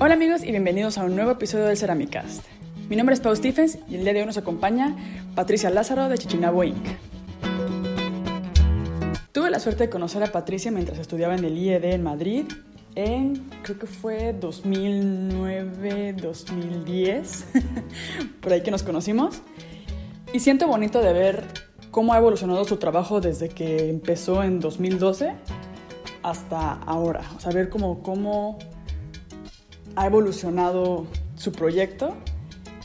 Hola amigos y bienvenidos a un nuevo episodio del Ceramicast. Mi nombre es Pau Stephens y el día de hoy nos acompaña Patricia Lázaro de Chichinabo Inc. Tuve la suerte de conocer a Patricia mientras estudiaba en el IED en Madrid en, creo que fue 2009, 2010, por ahí que nos conocimos. Y siento bonito de ver cómo ha evolucionado su trabajo desde que empezó en 2012 hasta ahora. O sea, ver cómo, cómo ha evolucionado su proyecto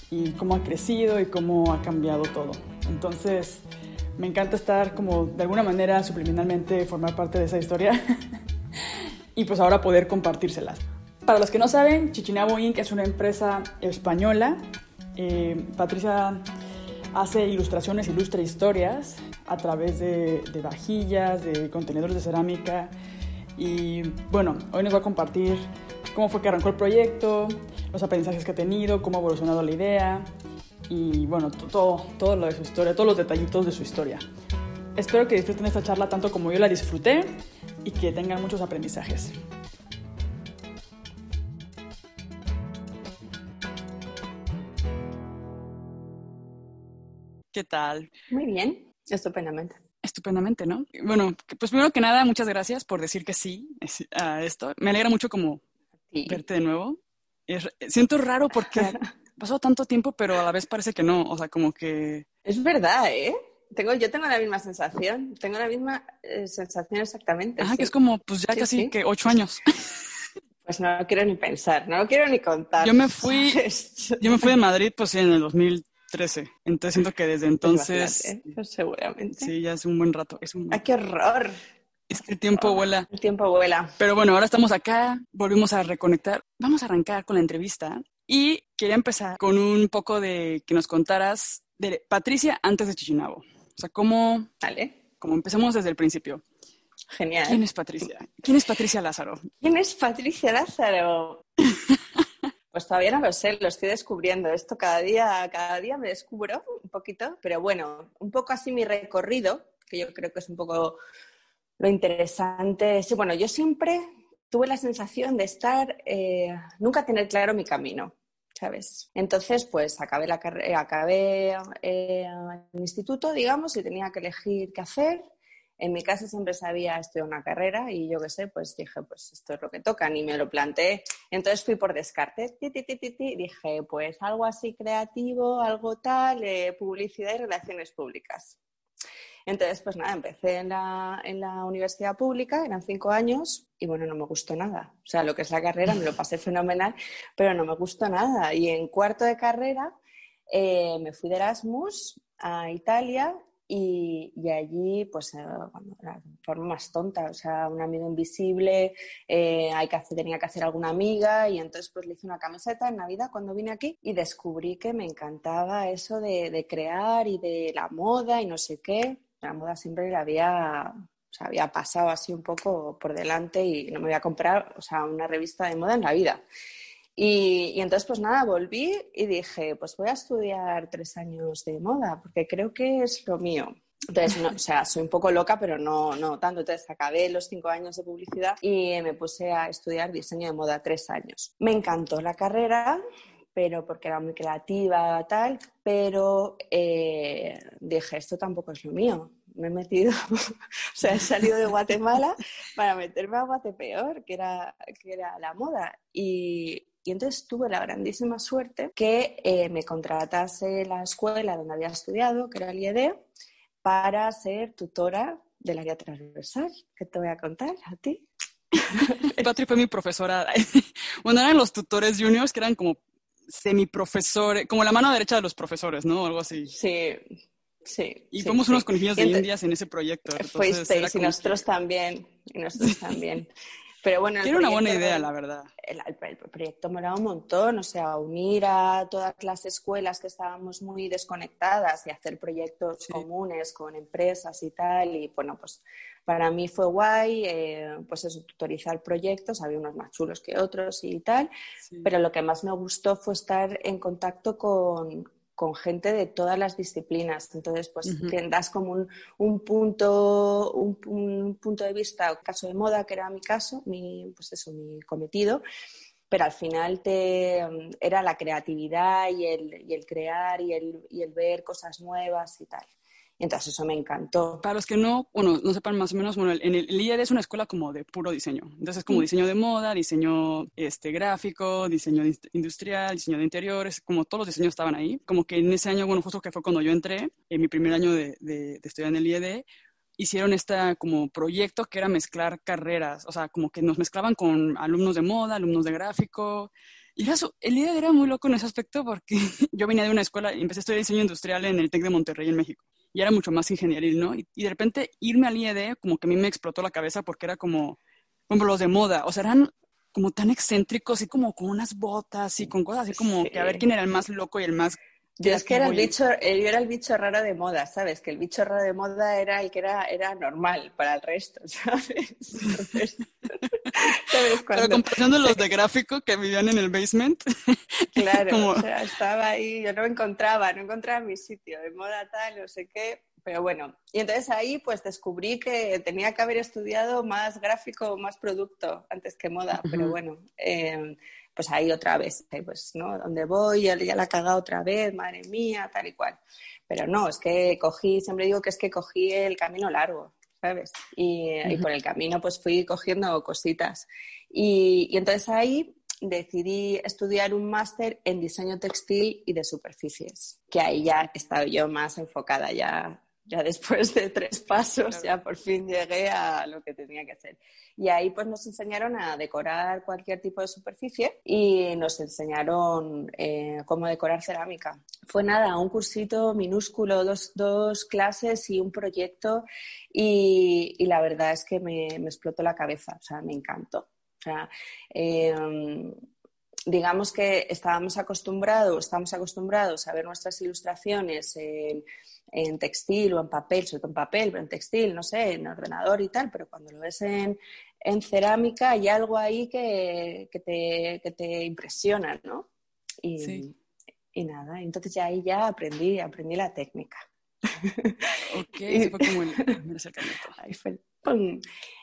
y cómo ha crecido y cómo ha cambiado todo. Entonces, me encanta estar como de alguna manera subliminalmente formar parte de esa historia y pues ahora poder compartírselas. Para los que no saben, Chichinabo Inc. es una empresa española. Eh, Patricia hace ilustraciones, ilustra historias a través de, de, vajillas, de contenedores de cerámica. Y bueno, hoy nos va a compartir cómo fue que arrancó el proyecto, los aprendizajes que ha tenido, cómo ha evolucionado la idea y bueno, todo, todo lo de su historia, todos los detallitos de su historia. Espero que disfruten esta charla tanto como yo la disfruté y que tengan muchos aprendizajes. ¿Qué tal? Muy bien, estupendamente. Estupendamente, ¿no? Bueno, pues primero que nada, muchas gracias por decir que sí a esto. Me alegra mucho como verte de nuevo. siento raro porque ha pasado tanto tiempo, pero a la vez parece que no. O sea, como que... Es verdad, ¿eh? Tengo, yo tengo la misma sensación, tengo la misma eh, sensación exactamente. Ajá, que es como, pues ya casi que ocho años. Pues no lo quiero ni pensar, no lo quiero ni contar. Yo me fui, yo me fui de Madrid, pues en el 2013. Entonces siento que desde entonces. Pues seguramente. Sí, ya hace un buen rato. Es un... ¡Ay, qué horror! Es que el tiempo oh, vuela. El tiempo vuela. Pero bueno, ahora estamos acá, volvimos a reconectar. Vamos a arrancar con la entrevista. Y quería empezar con un poco de que nos contaras de Patricia antes de Chichinabo. O sea, cómo... Vale. Como empezamos desde el principio. Genial. ¿Quién es Patricia? ¿Quién es Patricia Lázaro? ¿Quién es Patricia Lázaro? Pues todavía no lo sé, lo estoy descubriendo. Esto cada día, cada día me descubro un poquito, pero bueno, un poco así mi recorrido, que yo creo que es un poco lo interesante. Sí, bueno, yo siempre tuve la sensación de estar, eh, nunca tener claro mi camino. ¿sabes? Entonces, pues acabé, la carrera, acabé eh, el instituto, digamos, y tenía que elegir qué hacer. En mi casa siempre sabía estudiar una carrera y yo qué sé, pues dije, pues esto es lo que toca, ni me lo planteé. Entonces fui por descarte, dije, pues algo así creativo, algo tal, eh, publicidad y relaciones públicas. Entonces, pues nada, empecé en la, universidad pública, eran cinco años, y bueno, no me gustó nada. O sea, lo que es la carrera me lo pasé fenomenal, pero no me gustó nada. Y en cuarto de carrera eh, me fui de Erasmus a Italia y, allí, pues, eh, bueno, la forma más tonta, o sea, un amigo invisible, eh, hay que tenía que hacer alguna amiga y entonces pues le hice una camiseta en Navidad cuando vine aquí y descubrí que me encantaba eso de crear y de la moda y no sé qué la moda siempre la había, había pasado así un poco por delante y no me voy a comprar, o sea, una revista de moda en la vida. Y, entonces, pues nada, volví y dije, pues voy a estudiar tres años de moda, porque creo que es lo mío. Entonces, o sea, soy un poco loca, pero no, no tanto. Entonces, acabé los cinco años de publicidad y me puse a estudiar diseño de moda tres años. Me encantó la carrera, pero porque era muy creativa, tal, pero eh, dije, esto tampoco es lo mío. Me he metido, o sea, he salido de Guatemala para meterme a Guatepeor, que era, que era la moda. Y, y entonces tuve la grandísima suerte que eh, me contratase la escuela donde había estudiado, que era el IED, para ser tutora del área transversal, que te voy a contar a ti. Patri fue mi profesora. Bueno, eran los tutores juniors que eran como semiprofesores, como la mano derecha de los profesores, ¿no? Algo así. Sí, sí. Y fuimos unos conejillos de indias en ese proyecto. Fuisteis y nosotros también, y nosotros también. Pero bueno, Era una buena idea, la verdad. El, el, proyecto molaba un montón, o sea, unir a todas las escuelas que estábamos muy desconectadas y hacer proyectos comunes con empresas y tal. Y bueno, pues para mí fue guay, eh, pues eso, tutorizar proyectos, había unos más chulos que otros y tal, pero lo que más me gustó fue estar en contacto con, con gente de todas las disciplinas. Entonces, pues das como un, un punto, un, punto de vista, caso de moda, que era mi caso, mi, pues eso, mi cometido, pero al final te, era la creatividad y el, y el crear y el, y el ver cosas nuevas y tal. Entonces eso me encantó. Para los que no, bueno, no sepan más o menos, bueno, en el, IED es una escuela como de puro diseño. Entonces es como mm. diseño de moda, diseño este, gráfico, diseño industrial, diseño de interiores, como todos los diseños estaban ahí. Como que en ese año, bueno, justo que fue cuando yo entré, en mi primer año de, de, de estudiar en el IED, hicieron este como proyecto que era mezclar carreras, o sea, como que nos mezclaban con alumnos de moda, alumnos de gráfico. Y eso, el IED era muy loco en ese aspecto porque yo venía de una escuela empecé a estudiar diseño industrial en el TEC de Monterrey, en México y era mucho más ingenieril, ¿no? Y, de repente irme al IED como que a mí me explotó la cabeza porque era como, como los de moda, o sea, eran como tan excéntricos y como con unas botas y con cosas así como que a ver quién era el más loco y el más yo es que era el bicho, eh, yo era el bicho raro de moda, ¿sabes? Que el bicho raro de moda era el que era, era normal para el resto, ¿sabes? ¿sabes? Cuando... los de gráfico que vivían en el basement. Claro, o sea, estaba ahí, yo no encontraba, no encontraba mi sitio de moda tal, no sé qué, pero bueno, y entonces ahí pues descubrí que tenía que haber estudiado más gráfico, más producto antes que moda, pero bueno, eh, pues ahí otra vez, pues, ¿no? Donde voy, ya, ya la he cagado otra vez, madre mía, tal y cual. Pero no, es que cogí, siempre digo que es que cogí el camino largo, ¿sabes? Y, por el camino pues fui cogiendo cositas. Y, y entonces ahí decidí estudiar un máster en diseño textil y de superficies, que ahí ya he estado yo más enfocada ya ya después de tres pasos, ya por fin llegué a lo que tenía que hacer. Y ahí pues nos enseñaron a decorar cualquier tipo de superficie y nos enseñaron eh, cómo decorar cerámica. Fue nada, un cursito minúsculo, dos, dos clases y un proyecto y, y la verdad es que me, me, explotó la cabeza, o sea, me encantó. O sea, em, digamos que estábamos acostumbrados, estamos acostumbrados a ver nuestras ilustraciones en en textil o en papel, sobre todo en papel, pero en textil, no sé, en ordenador y tal, pero cuando lo ves en, cerámica hay algo ahí que, te, que te, impresiona, ¿no? Y, y nada, entonces ya ahí ya aprendí, aprendí la técnica. Ok, y, fue como el Ahí fue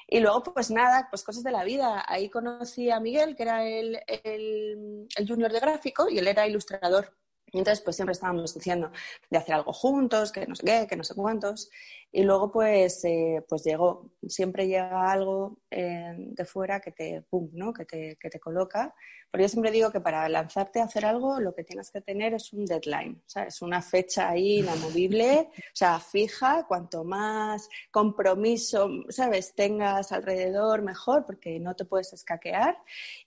Y luego, pues nada, pues cosas de la vida. Ahí conocí a Miguel, que era el, el, el junior de gráfico, y él era ilustrador. Entonces, pues siempre estábamos diciendo de hacer algo juntos, que no sé qué, que no sé cuántos. Y luego, pues, eh, pues llegó, siempre llega algo eh, de fuera que te, pum, ¿no? Que te, que te coloca. Pero yo siempre digo que para lanzarte a hacer algo, lo que tienes que tener es un deadline, ¿sabes? Una fecha ahí inamovible, o sea, fija, cuanto más compromiso, ¿sabes? Tengas alrededor, mejor, porque no te puedes escaquear.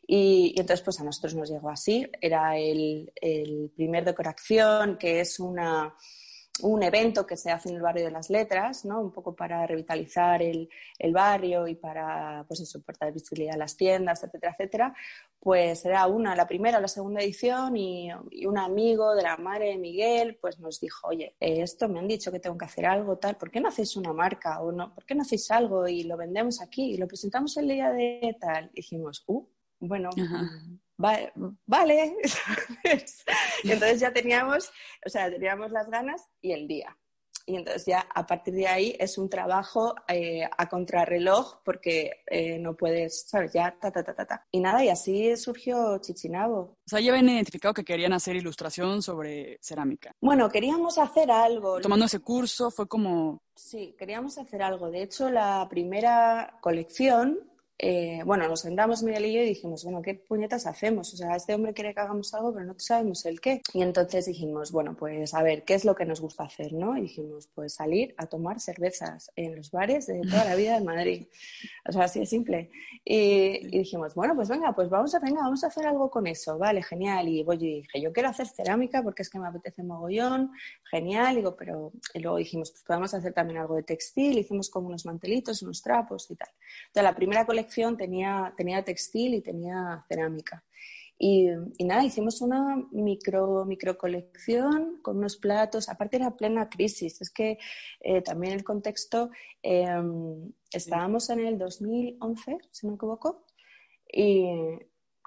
Y, y entonces, pues a nosotros nos llegó así. Era el, el primer decoración, que es una un evento que se hace en el barrio de las letras, ¿no? Un poco para revitalizar el, barrio y para, pues eso, portar visibilidad a las tiendas, etcétera, etcétera. Pues era una, la primera o la segunda edición y, un amigo de la madre Miguel, pues nos dijo, oye, esto me han dicho que tengo que hacer algo, tal, ¿por qué no hacéis una marca? O no, ¿por qué no hacéis algo y lo vendemos aquí y lo presentamos el día de tal? Dijimos, uh, bueno, vale, entonces ya teníamos, o sea, teníamos las ganas y el día. Y entonces ya a partir de ahí es un trabajo eh, a contrarreloj porque eh, no puedes, ¿sabes? Ya ta, ta, ta, ta, ta. Y nada, y así surgió Chichinabo. O sea, ya habían identificado que querían hacer ilustración sobre cerámica. Bueno, queríamos hacer algo. Tomando ese curso fue como... Sí, queríamos hacer algo. De hecho, la primera colección eh, bueno, nos sentamos Miguel y yo y dijimos, bueno, ¿qué puñetas hacemos? O sea, este hombre quiere que hagamos algo, pero no sabemos el qué. Y entonces dijimos, bueno, pues a ver, ¿qué es lo que nos gusta hacer, no? Y dijimos, pues salir a tomar cervezas en los bares de toda la vida de Madrid. O sea, así de simple. Y, dijimos, bueno, pues venga, pues vamos a, venga, vamos a hacer algo con eso. Vale, genial. Y voy dije, yo quiero hacer cerámica porque es que me apetece mogollón. Genial. Digo, pero y luego dijimos, pues podemos hacer también algo de textil. Hicimos como unos mantelitos, unos trapos y tal. Entonces, la primera colección tenía, tenía textil y tenía cerámica. Y, nada, hicimos una micro, micro colección con unos platos. Aparte era plena crisis. Es que eh, también el contexto, em, estábamos en el 2011, si no me equivoco, y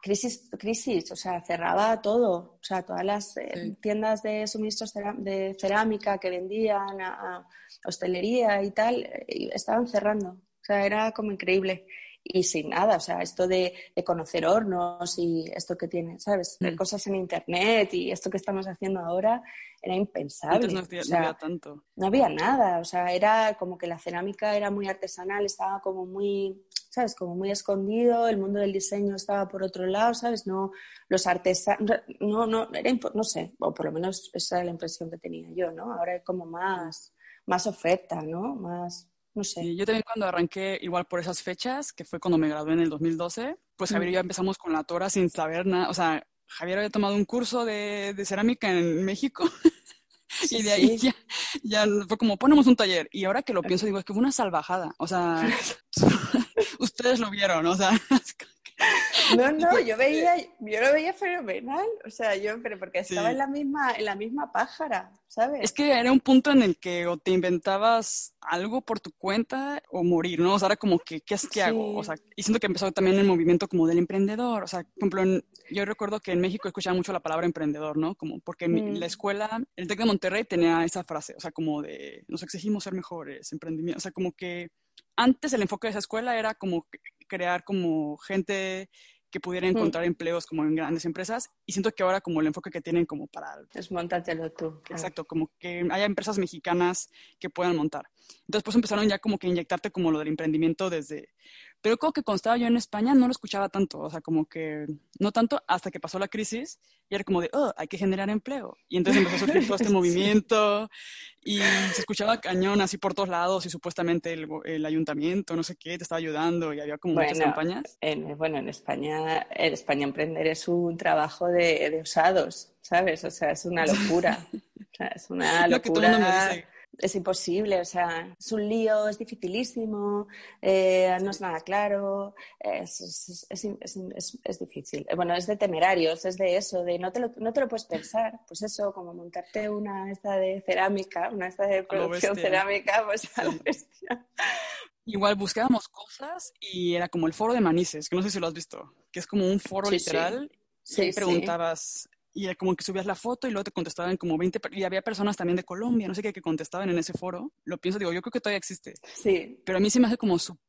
crisis, crisis, o sea, cerraba todo. O sea, todas las eh, tiendas de suministros de cerámica que vendían a hostelería y tal, eh, estaban cerrando. O sea, era como increíble. Y sin nada, o sea, esto de, conocer hornos y esto que tiene, ¿sabes? Mm. Cosas en internet y esto que estamos haciendo ahora era impensable. No había, tanto. No había nada, o sea, era como que la cerámica era muy artesanal, estaba como muy, ¿sabes? Como muy escondido, el mundo del diseño estaba por otro lado, ¿sabes? No, los artesanos, no, no, era, no sé, o por lo menos esa era la impresión que tenía yo, ¿no? Ahora hay como más, más oferta, ¿no? Más no sé. yo también cuando arranqué, igual por esas fechas, que fue cuando me gradué en el 2012, pues Javier y yo empezamos con la Tora sin saber nada. O sea, Javier había tomado un curso de, de cerámica en México. y de ahí ya, ya, fue como ponemos un taller. Y ahora que lo pienso, digo, es que fue una salvajada. O sea, ustedes lo vieron, o sea. No, no, yo veía, yo lo veía fenomenal, o sea, yo, pero porque estaba en la misma, en la misma pájara, ¿sabes? Es que era un punto en el que o te inventabas algo por tu cuenta o morir, ¿no? O sea, era como que, ¿qué es que hago? O sea, y siento que empezó también el movimiento como del emprendedor, o sea, por ejemplo, yo recuerdo que en México escuchaba mucho la palabra emprendedor, ¿no? Como porque en la mm. escuela, el TEC de Monterrey tenía esa frase, o sea, como de, nos exigimos ser mejores, emprendimiento, o sea, como que antes el enfoque de esa escuela era como crear como gente que pudiera encontrar empleos como en grandes empresas y siento que ahora como el enfoque que tienen como para... Desmontártelo tú. Exacto, como que haya empresas mexicanas que puedan montar. Entonces pues empezaron ya como que inyectarte como lo del emprendimiento desde... Pero como que constaba yo en España no lo escuchaba tanto, o sea, como que no tanto hasta que pasó la crisis y era como de, oh, hay que generar empleo. Y entonces empezó a surgir todo este movimiento y se escuchaba cañón así por todos lados y supuestamente el, ayuntamiento, no sé qué, te estaba ayudando y había como muchas campañas. En, bueno, en España, en España emprender es un trabajo de, de usados, ¿sabes? O sea, es una locura. o sea, es una locura es imposible, o sea, es un lío, es dificilísimo, eh, no es nada claro, es, difícil. Bueno, es de temerarios, es de eso, de no te, lo, no te lo puedes pensar, pues eso, como montarte una esta de cerámica, una esta de producción cerámica, pues a bestia. Igual buscábamos cosas y era como el foro de Manises, que no sé si lo has visto, que es como un foro literal. Sí. y preguntabas, y como que subías la foto y luego te contestaban como 20, y había personas también de Colombia, no sé qué, que contestaban en ese foro. Lo pienso, digo, yo creo que todavía existe. Sí. Pero a mí sí me hace como súper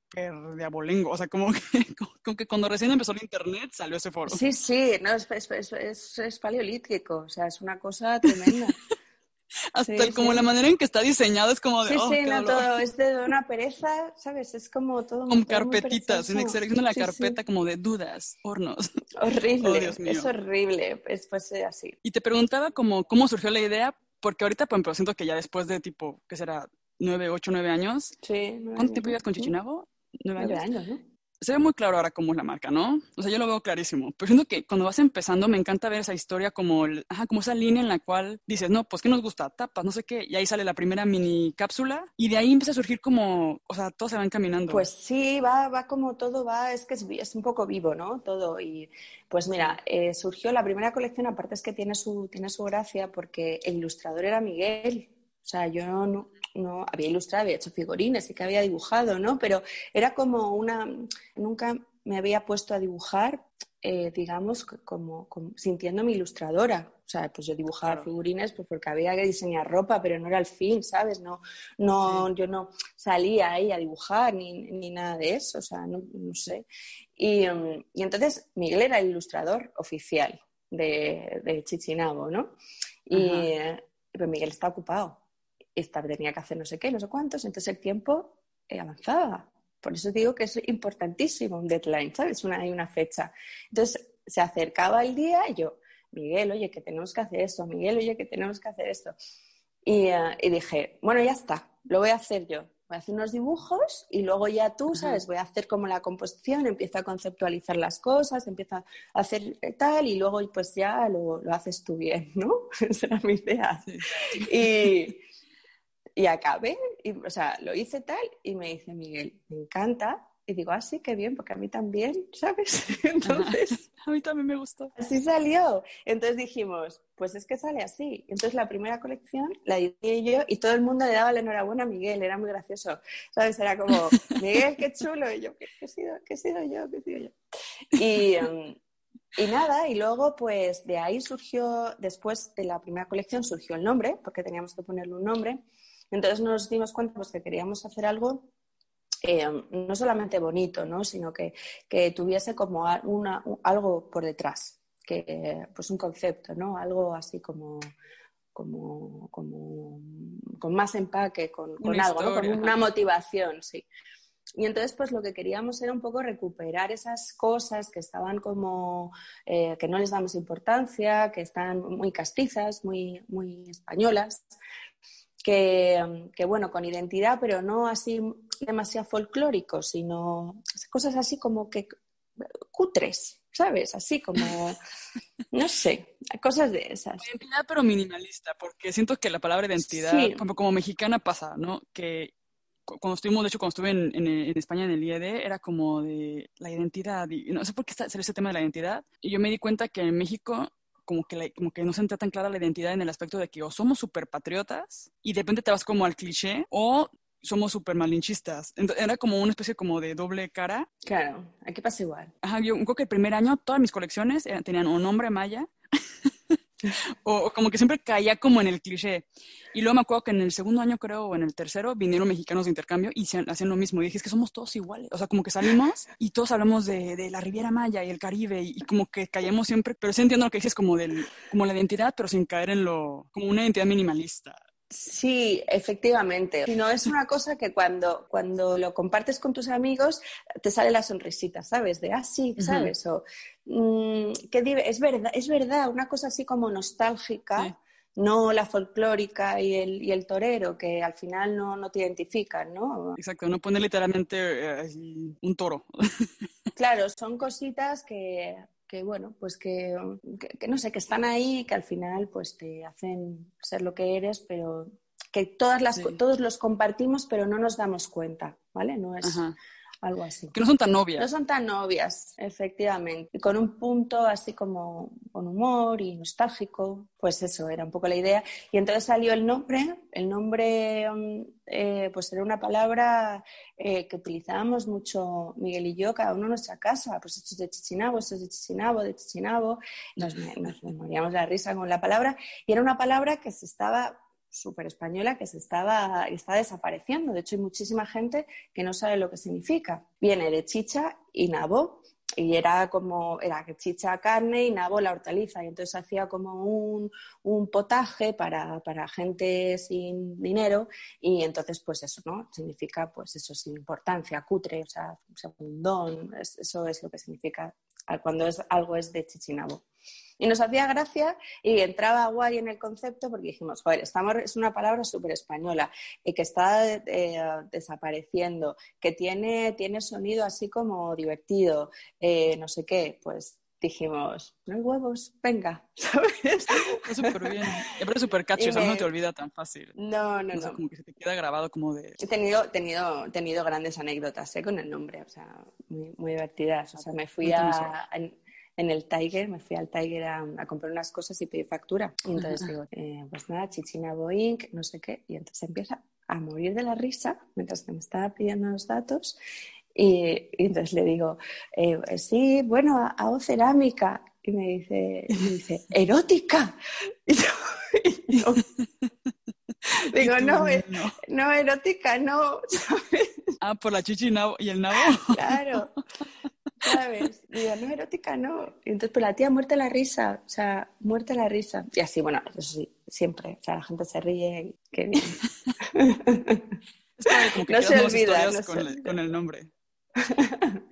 de abolengo, o sea, como que, como que cuando recién empezó el internet salió ese foro. Sí, sí, no, es, es, es, es paleolítico, o sea, es una cosa tremenda. Hasta como la manera en que está diseñado es como de. Sí, oh, sí, no, todo es de una pereza, ¿sabes? Es como todo. Como carpetitas, en selección la carpeta como de dudas, hornos. Horrible, oh, es horrible, es pues así. Y te preguntaba como, cómo surgió la idea, porque ahorita, por ejemplo, siento que ya después de tipo, ¿qué será? Nueve, ocho, nueve años. Sí. ¿Cuánto tiempo ibas con Chichinabo? Nueve, nueve años, ¿no? Se ve muy claro ahora cómo es la marca, ¿no? O sea, yo lo veo clarísimo. Pero siento que cuando vas empezando me encanta ver esa historia como, ajá, como esa línea en la cual dices, no, pues ¿qué nos gusta? Tapas, no sé qué. Y ahí sale la primera mini cápsula y de ahí empieza a surgir como, o sea, todo se va encaminando. Pues sí, va, va como todo va, es que es, es un poco vivo, ¿no? Todo. Y pues mira, eh, surgió la primera colección, aparte es que tiene su, tiene su gracia porque el ilustrador era Miguel. O sea, yo no había ilustrado, había hecho figurines y que había dibujado, ¿no? Pero era como una, nunca me había puesto a dibujar, eh, digamos, como, sintiéndome ilustradora. O sea, pues yo dibujaba figurines pues porque había que diseñar ropa, pero no era el fin, ¿sabes? No, no, yo no salía ahí a dibujar ni, ni nada de eso, o sea, no, sé. Y, mm, y, entonces Miguel era el ilustrador oficial de, de Chichinabo, ¿no? Y, pero Miguel está ocupado esta tenía que hacer no sé qué, no sé cuántos, entonces el tiempo eh, avanzaba. Por eso digo que es importantísimo un deadline, ¿sabes? Una, hay una fecha. Entonces se acercaba el día y yo, Miguel, oye, que tenemos que hacer esto, Miguel, oye, que tenemos que hacer esto. Y, eh, y, dije, bueno, ya está, lo voy a hacer yo. Voy a hacer unos dibujos y luego ya tú, ¿sabes? Voy a hacer como la composición, empiezo a conceptualizar las cosas, empiezo a hacer tal y luego pues ya lo, lo haces tú bien, ¿no? Esa era mi idea. Y, y acabé, y, o sea, lo hice tal y me dice Miguel, me encanta. Y digo, ah, sí, qué bien, porque a mí también, ¿sabes? Entonces... a mí también me gustó. Así salió. Entonces dijimos, pues es que sale así. Entonces la primera colección la hice yo y todo el mundo le daba la enhorabuena a Miguel, era muy gracioso. ¿Sabes? Era como, Miguel, qué chulo. Y yo, ¿qué, he, sido, qué he sido yo? ¿Qué he sido yo? Y, em, y nada, y luego pues de ahí surgió, después de la primera colección surgió el nombre, porque teníamos que ponerle un nombre. Entonces nos dimos cuenta pues, que queríamos hacer algo eh, no solamente bonito, ¿no? sino que, que tuviese como una, algo por detrás, que, pues un concepto, ¿no? algo así como, como, como con más empaque, con, algo, con una motivación, sí. Y entonces, pues lo que queríamos era un poco recuperar esas cosas que estaban como, eh, que no les damos importancia, que están muy castizas, muy, muy españolas, que, que, bueno, con identidad, pero no así demasiado folclórico, sino cosas así como que cutres, ¿sabes? Así como, no sé, cosas de esas. Identidad pero minimalista, porque siento que la palabra identidad, como, como mexicana pasa, ¿no? Que cuando estuvimos, de hecho, cuando estuve en, en, España en el IED, era como de la identidad, y no sé por qué está ese tema de la identidad, y yo me di cuenta que en México como que, como que no se entra tan clara la identidad en el aspecto de que o somos súper patriotas y de repente te vas como al cliché o somos súper malinchistas. Entonces, era como una especie como de doble cara. Claro, aquí pasa igual. Ajá, yo creo que el primer año todas mis colecciones tenían un nombre maya o, como que siempre caía como en el cliché. Y luego me acuerdo que en el segundo año, creo, o en el tercero, vinieron mexicanos de intercambio y hacían lo mismo. Y dije, es que somos todos iguales. O sea, como que salimos y todos hablamos de, de la Riviera Maya y el Caribe y, como que caíamos siempre. Pero sí entiendo lo que dices como, del, como la identidad, pero sin caer en lo, como una identidad minimalista. Sí, efectivamente. No es una cosa que cuando, cuando lo compartes con tus amigos te sale la sonrisita, ¿sabes? De, ah, sí, ¿sabes? O, mm, es verdad, es verdad, una cosa así como nostálgica, no la folclórica y el, y el torero, que al final no, no te identifican, ¿no? Exacto, no pone literalmente eh, un toro. claro, son cositas que que bueno, pues que, no sé, que están ahí y que al final pues te hacen ser lo que eres, pero que todas las, todos los compartimos, pero no nos damos cuenta, ¿vale? No es, algo así. Que no son tan novias. No son tan novias, efectivamente. Y con un punto así como con humor y nostálgico, pues eso era un poco la idea. Y entonces salió el nombre, el nombre mm, eh, pues era una palabra eh, que utilizábamos mucho Miguel y yo, cada uno en nuestra casa, pues esto es de Chichinabo, esto es de Chichinabo, de Chichinabo, nos, nos moríamos la risa con la palabra, y era una palabra que se estaba súper española que se estaba, está desapareciendo. De hecho, hay muchísima gente que no sabe lo que significa. Viene de chicha y nabo, y era como, era chicha carne y nabo la hortaliza, y entonces hacía como un, un potaje para, para, gente sin dinero, y entonces pues eso, ¿no? Significa pues eso, sin importancia, cutre, o sea, segundón, eso es lo que significa cuando es, algo es de chichinabo. Y nos hacía gracia y entraba guay en el concepto porque dijimos, joder, estamos, es una palabra súper española y que está eh, desapareciendo, que tiene, tiene sonido así como divertido, eh, no sé qué, pues dijimos, no hay huevos, venga, ¿sabes? súper bien. es súper catchy, no te olvida tan fácil. No, no, no. como que se te queda grabado como de... He tenido, tenido, tenido grandes anécdotas ¿eh? con el nombre, o sea, muy, muy divertidas. O sea, me fui a en el Tiger, me fui al Tiger a, comprar unas cosas y pedí factura. Y entonces digo, eh, pues nada, chichina Boeing, no sé qué. Y entonces empieza a morir de la risa mientras que me estaba pidiendo los datos. Y, entonces le digo, eh, sí, bueno, hago cerámica. Y me dice, me dice erótica. Y yo, digo, no, eh, no, no, erótica, no. Ah, por la chichi y el nabo. Claro. ¿Sabes? Digo, no, erótica no. Y entonces, pues la tía muerta la risa, o sea, muerta la risa. Y así, bueno, eso sí, siempre, o sea, la gente se ríe, qué bien. no se olvida. con, El, nombre.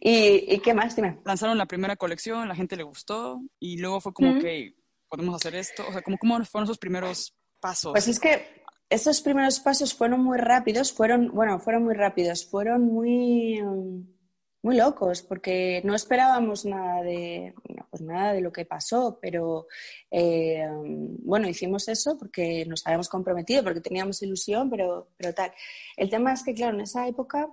¿Y, qué más? Dime. Lanzaron la primera colección, la gente le gustó, y luego fue como que podemos hacer esto. O sea, ¿cómo, ¿cómo fueron esos primeros pasos? Pues es que esos primeros pasos fueron muy rápidos, fueron, bueno, fueron muy rápidos, fueron muy muy locos porque no esperábamos nada de, pues nada de lo que pasó, pero eh, bueno, hicimos eso porque nos habíamos comprometido, porque teníamos ilusión, pero, pero tal. El tema es que, claro, en esa época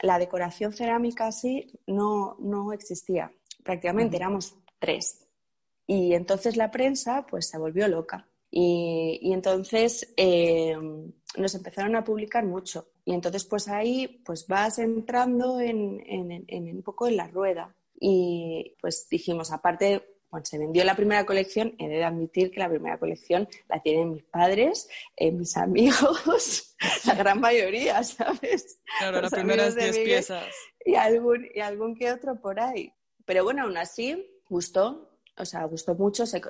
la decoración cerámica así no, no existía, prácticamente éramos tres. Y entonces la prensa pues se volvió loca. Y, y entonces eh, nos empezaron a publicar mucho. Y entonces, pues ahí pues vas entrando en, en, un poco en la rueda. Y pues dijimos, aparte, cuando se vendió la primera colección, he de admitir que la primera colección la tienen mis padres, eh, mis amigos, la gran mayoría, ¿sabes? Claro, las primeras 10 piezas. Y algún, y algún que otro por ahí. Pero bueno, aún así, gustó, o sea, gustó mucho, se,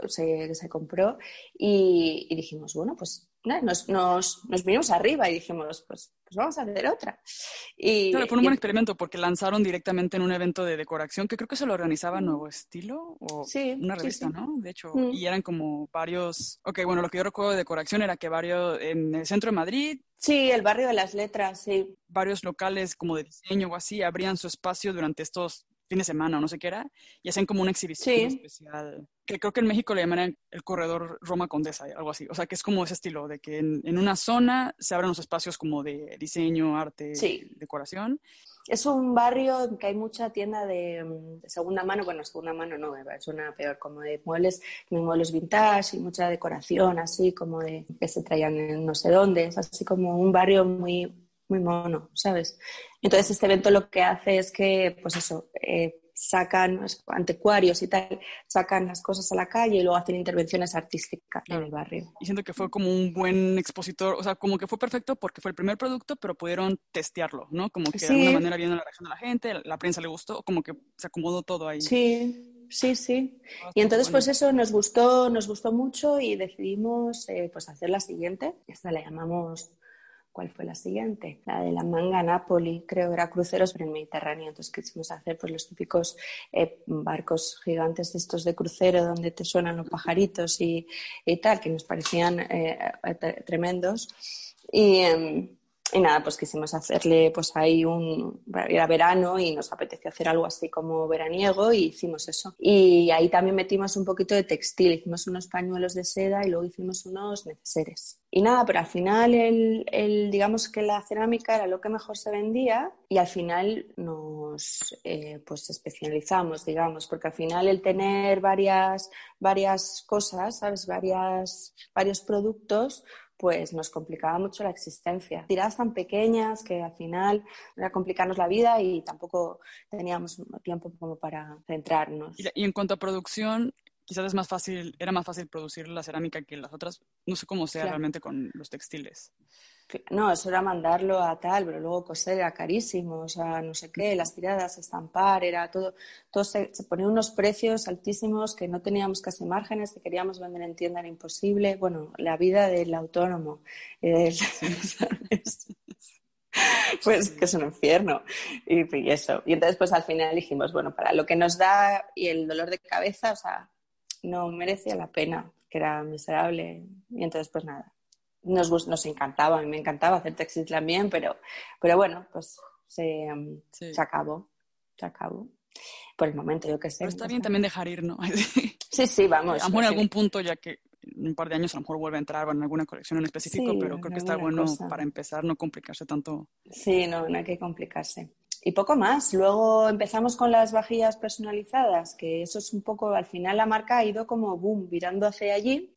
se, compró y, dijimos, bueno, pues nos, nos, nos, vinimos arriba y dijimos, pues, pues vamos a hacer otra. Y, claro, fue un buen experimento porque lanzaron directamente en un evento de decoración que creo que se lo organizaba Nuevo Estilo o una revista, ¿no? De hecho, mm. y eran como varios, ok, bueno, lo que yo recuerdo de decoración era que varios, en el centro de Madrid, Sí, el barrio de las letras, sí. Varios locales como de diseño o así abrían su espacio durante estos fin de semana o no sé qué era, y hacen como una exhibición especial, que creo que en México le llaman el corredor Roma Condesa, algo así. O sea, que es como ese estilo, de que en, una zona se abren los espacios como de diseño, arte, decoración. Es un barrio en que hay mucha tienda de, segunda mano, bueno, segunda mano no, es una peor, como de muebles, muebles vintage y mucha decoración, así como de que se traían en no sé dónde, es así como un barrio muy, muy mono, ¿sabes? Entonces este evento lo que hace es que, pues eso, eh, sacan anticuarios y tal, sacan las cosas a la calle y luego hacen intervenciones artísticas en el barrio. Y siento que fue como un buen expositor, o sea, como que fue perfecto porque fue el primer producto, pero pudieron testearlo, ¿no? Como que de alguna manera viendo la reacción de la gente, la prensa le gustó, como que se acomodó todo ahí. Sí. Sí, sí. Y entonces, pues eso nos gustó, nos gustó mucho y decidimos eh, pues hacer la siguiente. Esta la llamamos ¿Cuál fue la siguiente? La de la manga Napoli, creo que era cruceros por el Mediterráneo. Entonces quisimos hacer pues, los típicos eh, barcos gigantes estos de crucero donde te suenan los pajaritos y, tal, que nos parecían eh, tremendos. Y, em, y nada, pues quisimos hacerle, pues ahí un, era verano y nos apeteció hacer algo así como veraniego y hicimos eso. Y ahí también metimos un poquito de textil, hicimos unos pañuelos de seda y luego hicimos unos neceseres. Y nada, pero al final el, el digamos que la cerámica era lo que mejor se vendía y al final nos eh, pues especializamos, digamos, porque al final el tener varias, varias cosas, ¿sabes? Varias, varios productos, pues nos complicaba mucho la existencia. Tiradas tan pequeñas que al final era complicarnos la vida y tampoco teníamos tiempo como para centrarnos. Y, en cuanto a producción, quizás es más fácil, era más fácil producir la cerámica que las otras. No sé cómo sea realmente con los textiles. No, eso era mandarlo a tal, pero luego coser era carísimo, o sea, no sé qué, las tiradas, estampar, era todo, todo se, ponían unos precios altísimos que no teníamos casi márgenes, que queríamos vender en tienda era imposible. Bueno, la vida del autónomo, eh, pues que es un infierno y, eso. Y entonces, pues al final dijimos, bueno, para lo que nos da y el dolor de cabeza, o sea, no merecía la pena, que era miserable. Y entonces, pues nada, nos, nos encantaba, a mí me encantaba hacer textil también, pero, pero bueno, pues se, se acabó, se acabó. Por el momento, yo qué sé. Pero está bien también dejar ir, ¿no? sí, sí, vamos. A lo mejor en algún punto, ya que en un par de años a lo mejor vuelve a entrar en alguna colección en específico, pero creo que está bueno para empezar, no complicarse tanto. Sí, no, no hay que complicarse y poco más. Luego empezamos con las vajillas personalizadas, que eso es un poco, al final la marca ha ido como boom, virando hacia allí.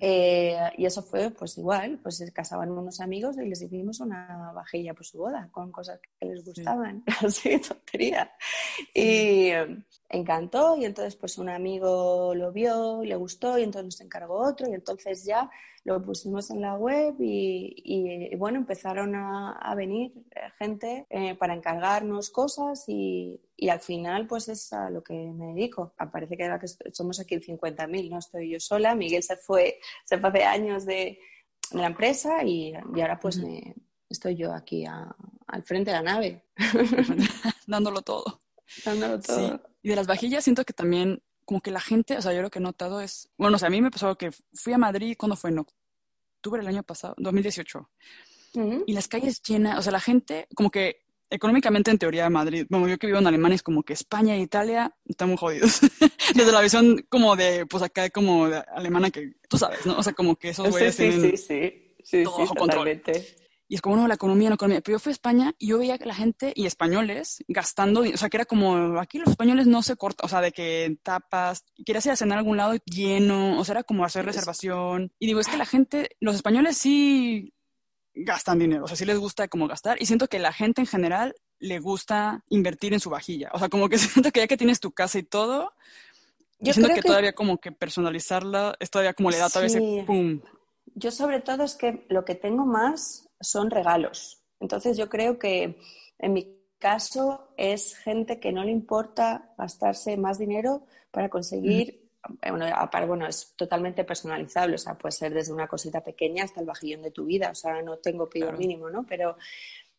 Eh, y eso fue pues igual, pues se casaban unos amigos y les hicimos una vajilla por su boda, con cosas que les gustaban, así tontería. Y eh, encantó y entonces pues un amigo lo vio, le gustó y entonces nos encargó otro y entonces ya lo pusimos en la web y, bueno, empezaron a, venir eh, gente eh, para encargarnos cosas y, al final pues es a lo que me dedico. Parece que, que somos aquí el 50.000, no estoy yo sola. Miguel se fue, se fue hace años de, la empresa y, ahora pues me, estoy yo aquí al frente de la nave. Dándolo todo. Dándolo todo. Y de las vajillas siento que también como que la gente, o sea, yo lo que he notado es, bueno, o sea, a mí me pasó que fui a Madrid, cuando fue? En octubre del año pasado, 2018. Y las calles llenas, o sea, la gente, como que económicamente en teoría Madrid, bueno, yo que vivo en Alemania es como que España e Italia están muy jodidos. Desde la visión como de, pues acá como de alemana que, tú sabes, ¿no? O sea, como que esos güeyes sí, sí, sí, sí, todo sí, control. Y es como, no, la economía, la economía. Pero yo fui a España y yo veía que la gente y españoles gastando, o sea, que era como, aquí los españoles no se cortan, o sea, de que tapas, quieres ir a cenar a algún lado lleno, o sea, era como hacer reservación. Y digo, es que la gente, los españoles sí gastan dinero, o sea, sí les gusta como gastar. Y siento que la gente en general le gusta invertir en su vajilla. O sea, como que siento que ya que tienes tu casa y todo, Yo siento que, todavía como que personalizarla es todavía como le da todavía ese pum. Yo sobre todo es que lo que tengo más son regalos. Entonces yo creo que en mi caso es gente que no le importa gastarse más dinero para conseguir eh, bueno, bueno, es totalmente personalizable, o sea, puede ser desde una cosita pequeña hasta el vajillón de tu vida, o sea, no tengo pido mínimo, ¿no? Pero,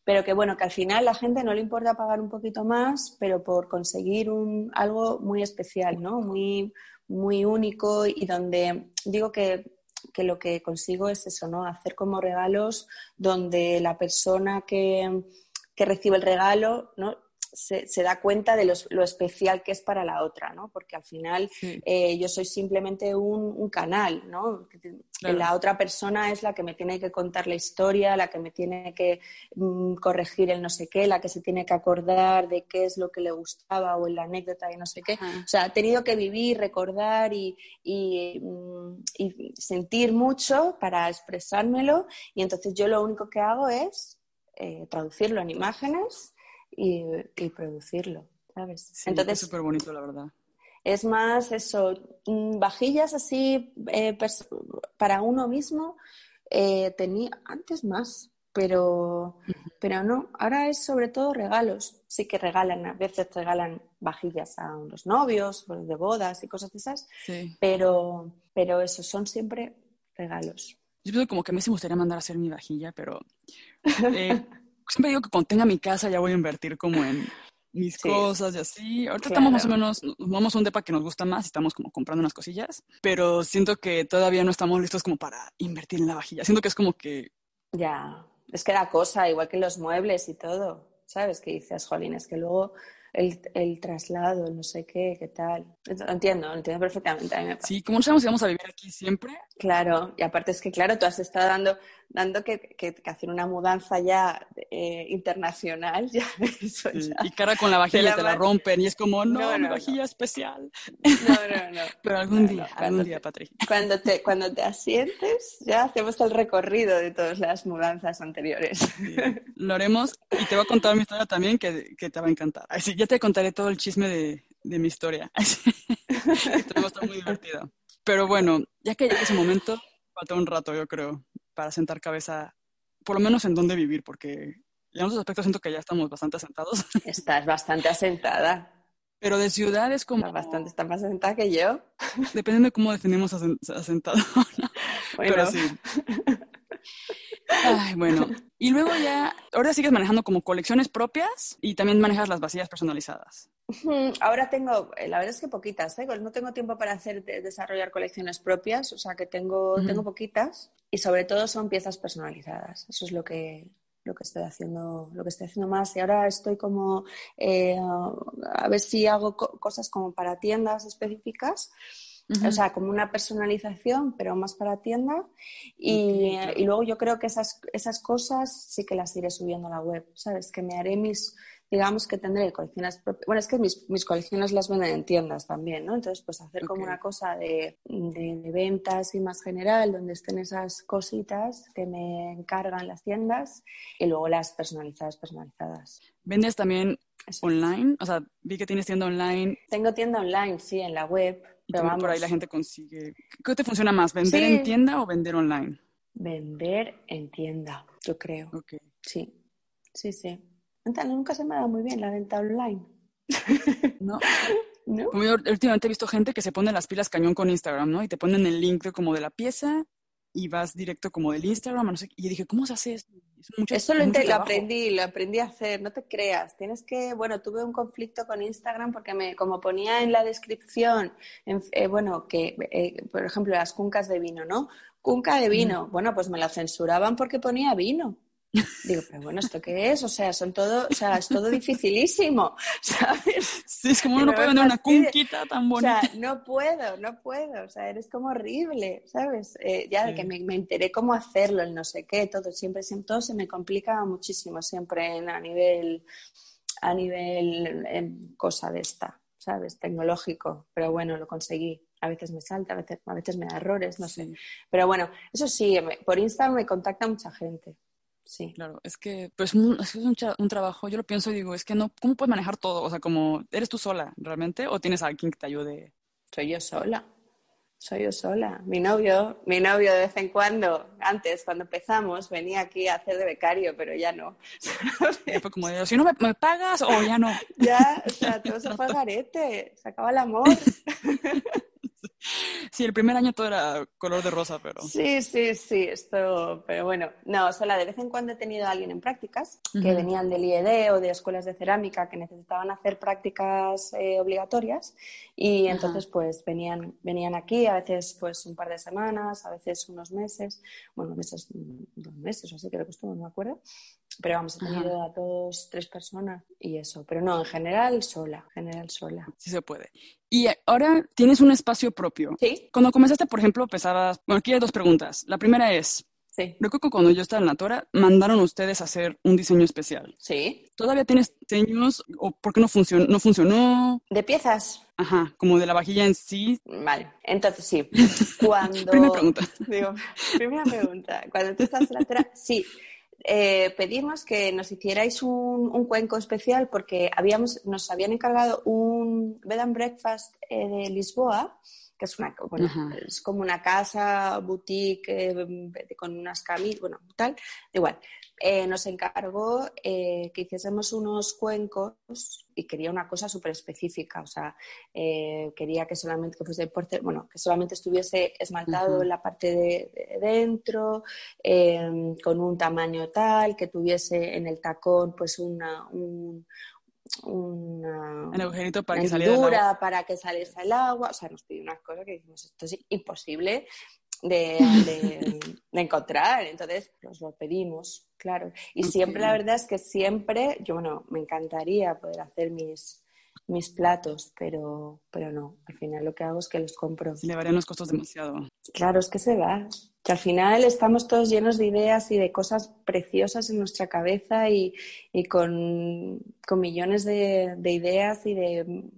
pero que bueno, que al final la gente no le importa pagar un poquito más, pero por conseguir un, algo muy especial, ¿no? Muy, muy único y donde digo que, que lo que consigo es eso, ¿no? Hacer como regalos donde la persona que, que recibe el regalo, ¿no? Se, da cuenta de lo especial que es para la otra, ¿no? Porque al final eh, yo soy simplemente un, canal, ¿no? La otra persona es la que me tiene que contar la historia, la que me tiene que mm, corregir el no sé qué, la que se tiene que acordar de qué es lo que le gustaba o la anécdota y no sé qué. O sea, ha tenido que vivir, recordar y, mm, y sentir mucho para expresármelo y entonces yo lo único que hago es eh, traducirlo en imágenes y, producirlo, ¿sabes? Sí, Entonces, es súper bonito, la verdad. Es más eso, mm, vajillas así eh, para uno mismo, eh, tenía antes más, pero, pero no, ahora es sobre todo regalos. Sí que regalan, a veces regalan vajillas a los novios, de bodas y cosas de esas, pero, pero eso, son siempre regalos. Yo pienso como que a mí sí me gustaría mandar a hacer mi vajilla, pero eh, siempre digo que cuando tenga mi casa ya voy a invertir como en mis cosas y así. Ahorita estamos más o menos, nos vamos a un depa que nos gusta más y estamos como comprando unas cosillas, pero siento que todavía no estamos listos como para invertir en la vajilla. Siento que es como que... Ya, es que da cosa, igual que los muebles y todo, ¿sabes? Que dices, jolín, es que luego el, el, traslado, no sé qué, qué tal. entiendo, entiendo perfectamente. sí, como no sabemos si vamos a vivir aquí siempre. Claro, y aparte es que, claro, tú has estado dando, dando que, que, hacer una mudanza ya eh, internacional, ya, eso Y cara con la vajilla te la rompen y es como, no, no, vajilla especial. No, no, no. Pero algún día, algún día, Patrick. Cuando te, cuando te asientes, ya hacemos el recorrido de todas las mudanzas anteriores. Lo haremos y te voy a contar mi historia también que, que te va a encantar. Así ya te contaré todo el chisme de, de mi historia. Esto estar muy divertido. Pero bueno, ya que llega ese momento, falta un rato, yo creo, para sentar cabeza, por lo menos en dónde vivir, porque en otros aspectos siento que ya estamos bastante asentados. Estás bastante asentada. Pero de ciudades como... Está bastante, está más asentada que yo. Dependiendo de cómo definimos asentado. Bueno. Pero sí. Ay, bueno, y luego ya, ahora sigues manejando como colecciones propias y también manejas las vacías personalizadas. Ahora tengo, eh, la verdad es que poquitas, ¿eh? no tengo tiempo para hacer desarrollar colecciones propias, o sea que tengo, tengo poquitas y sobre todo son piezas personalizadas. Eso es lo que, lo que estoy haciendo, lo que estoy haciendo más. Y ahora estoy como eh, a ver si hago cosas como para tiendas específicas o sea, como una personalización, pero más para tienda. Y, y, luego yo creo que esas, esas cosas sí que las iré subiendo a la web, ¿sabes? Que me haré mis, digamos que tendré colecciones propias. Bueno, es que mis, mis, colecciones las venden en tiendas también, ¿no? Entonces, pues hacer como una cosa de, de, ventas y más general, donde estén esas cositas que me encargan las tiendas y luego las personalizadas, personalizadas. ¿Vendes también online? O sea, vi que tienes tienda online. Tengo tienda online, sí, en la web. Pero por ahí la gente consigue. ¿Qué te funciona más, vender en tienda o vender online? Vender en tienda, yo creo. Ok. Sí, sí, sí. Nunca se me da muy bien la venta online. No. ¿No? últimamente he visto gente que se pone las pilas cañón con Instagram, ¿no? Y te ponen el link de, como de la pieza y vas directo como del Instagram, no sé. Y dije, ¿cómo se hace esto? Eso lo, lo, aprendí, lo aprendí a hacer, no te creas. Tienes que, bueno, tuve un conflicto con Instagram porque me, como ponía en la descripción, eh, bueno, que, eh, por ejemplo, las cuncas de vino, ¿no? Cunca de vino. Bueno, pues me la censuraban porque ponía vino. Digo, pero bueno, ¿esto qué es? O sea, son todo, o sea, es todo dificilísimo, ¿sabes? Sí, es como uno no puede vender una cunquita tan bonita. O sea, no puedo, no puedo, o sea, eres como horrible, ¿sabes? Eh, ya de que me, me, enteré cómo hacerlo, el no sé qué, todo, siempre, siempre, todo se me complica muchísimo, siempre en, a nivel, a nivel en cosa de esta, ¿sabes? Tecnológico, pero bueno, lo conseguí a veces me salta, a veces, a veces me da errores, no sé. Pero bueno, eso sí, por Instagram me contacta mucha gente. Sí. Claro, es que pues, es un, un, trabajo, yo lo pienso y digo, es que no, ¿cómo puedes manejar todo? O sea, como, ¿eres tú sola realmente o tienes a alguien que te ayude? soy yo sola. Soy yo sola. Mi novio, mi novio de vez en cuando, antes, cuando empezamos, venía aquí a hacer de becario, pero ya no. fue como, si no me, pagas o ya no. ya, o sea, todo se fue al garete, se acaba el amor. Sí, el primer año todo era color de rosa, pero... Sí, sí, sí, esto, pero bueno, no, solo de vez en cuando he tenido a alguien en prácticas que venían del IED o de escuelas de cerámica que necesitaban hacer prácticas eh, obligatorias y entonces pues venían, venían aquí, a veces pues un par de semanas, a veces unos meses, bueno, meses, dos meses o así que le costó, no me acuerdo, pero vamos, he tenido a dos, tres personas y eso. Pero no, en general sola, en general sola. Sí se puede. Y ahora tienes un espacio propio. Sí. Cuando comenzaste, por ejemplo, pesabas... Bueno, aquí hay dos preguntas. La primera es, Sí. Recuerdo que cuando yo estaba en la Tora, mandaron ustedes a hacer un diseño especial. Sí. ¿Todavía tienes diseños o por qué no, funcionó, no funcionó? ¿De piezas? Ajá, como de la vajilla en sí. Vale, entonces sí. Cuando... primera pregunta. Digo, primera pregunta. Cuando tú estás en la Tora, sí. Eh, pedimos que nos hicierais un, cuenco especial porque habíamos, nos habían encargado un bed and breakfast eh, de Lisboa, que es, una, es como una casa, boutique, eh, con unas camisas, bueno, tal, igual. Eh, nos encargó eh, que hiciésemos unos cuencos y quería una cosa súper específica, o sea, quería que solamente que fuese bueno, que solamente estuviese esmaltado en la parte de, dentro, em, con un tamaño tal, que tuviese en el tacón pues una, un, una, agujerito para que saliera para que saliese el agua, o sea, nos pidió unas cosas que dijimos, esto es imposible de, encontrar. Entonces, nos lo pedimos, claro. Y siempre, la verdad es que siempre, yo, bueno, me encantaría poder hacer mis, mis platos, pero, pero no, al final lo que hago es que los compro. Se varían los costos demasiado. Claro, es que se va. Que al final estamos todos llenos de ideas y de cosas preciosas en nuestra cabeza y, con, millones de, de ideas y de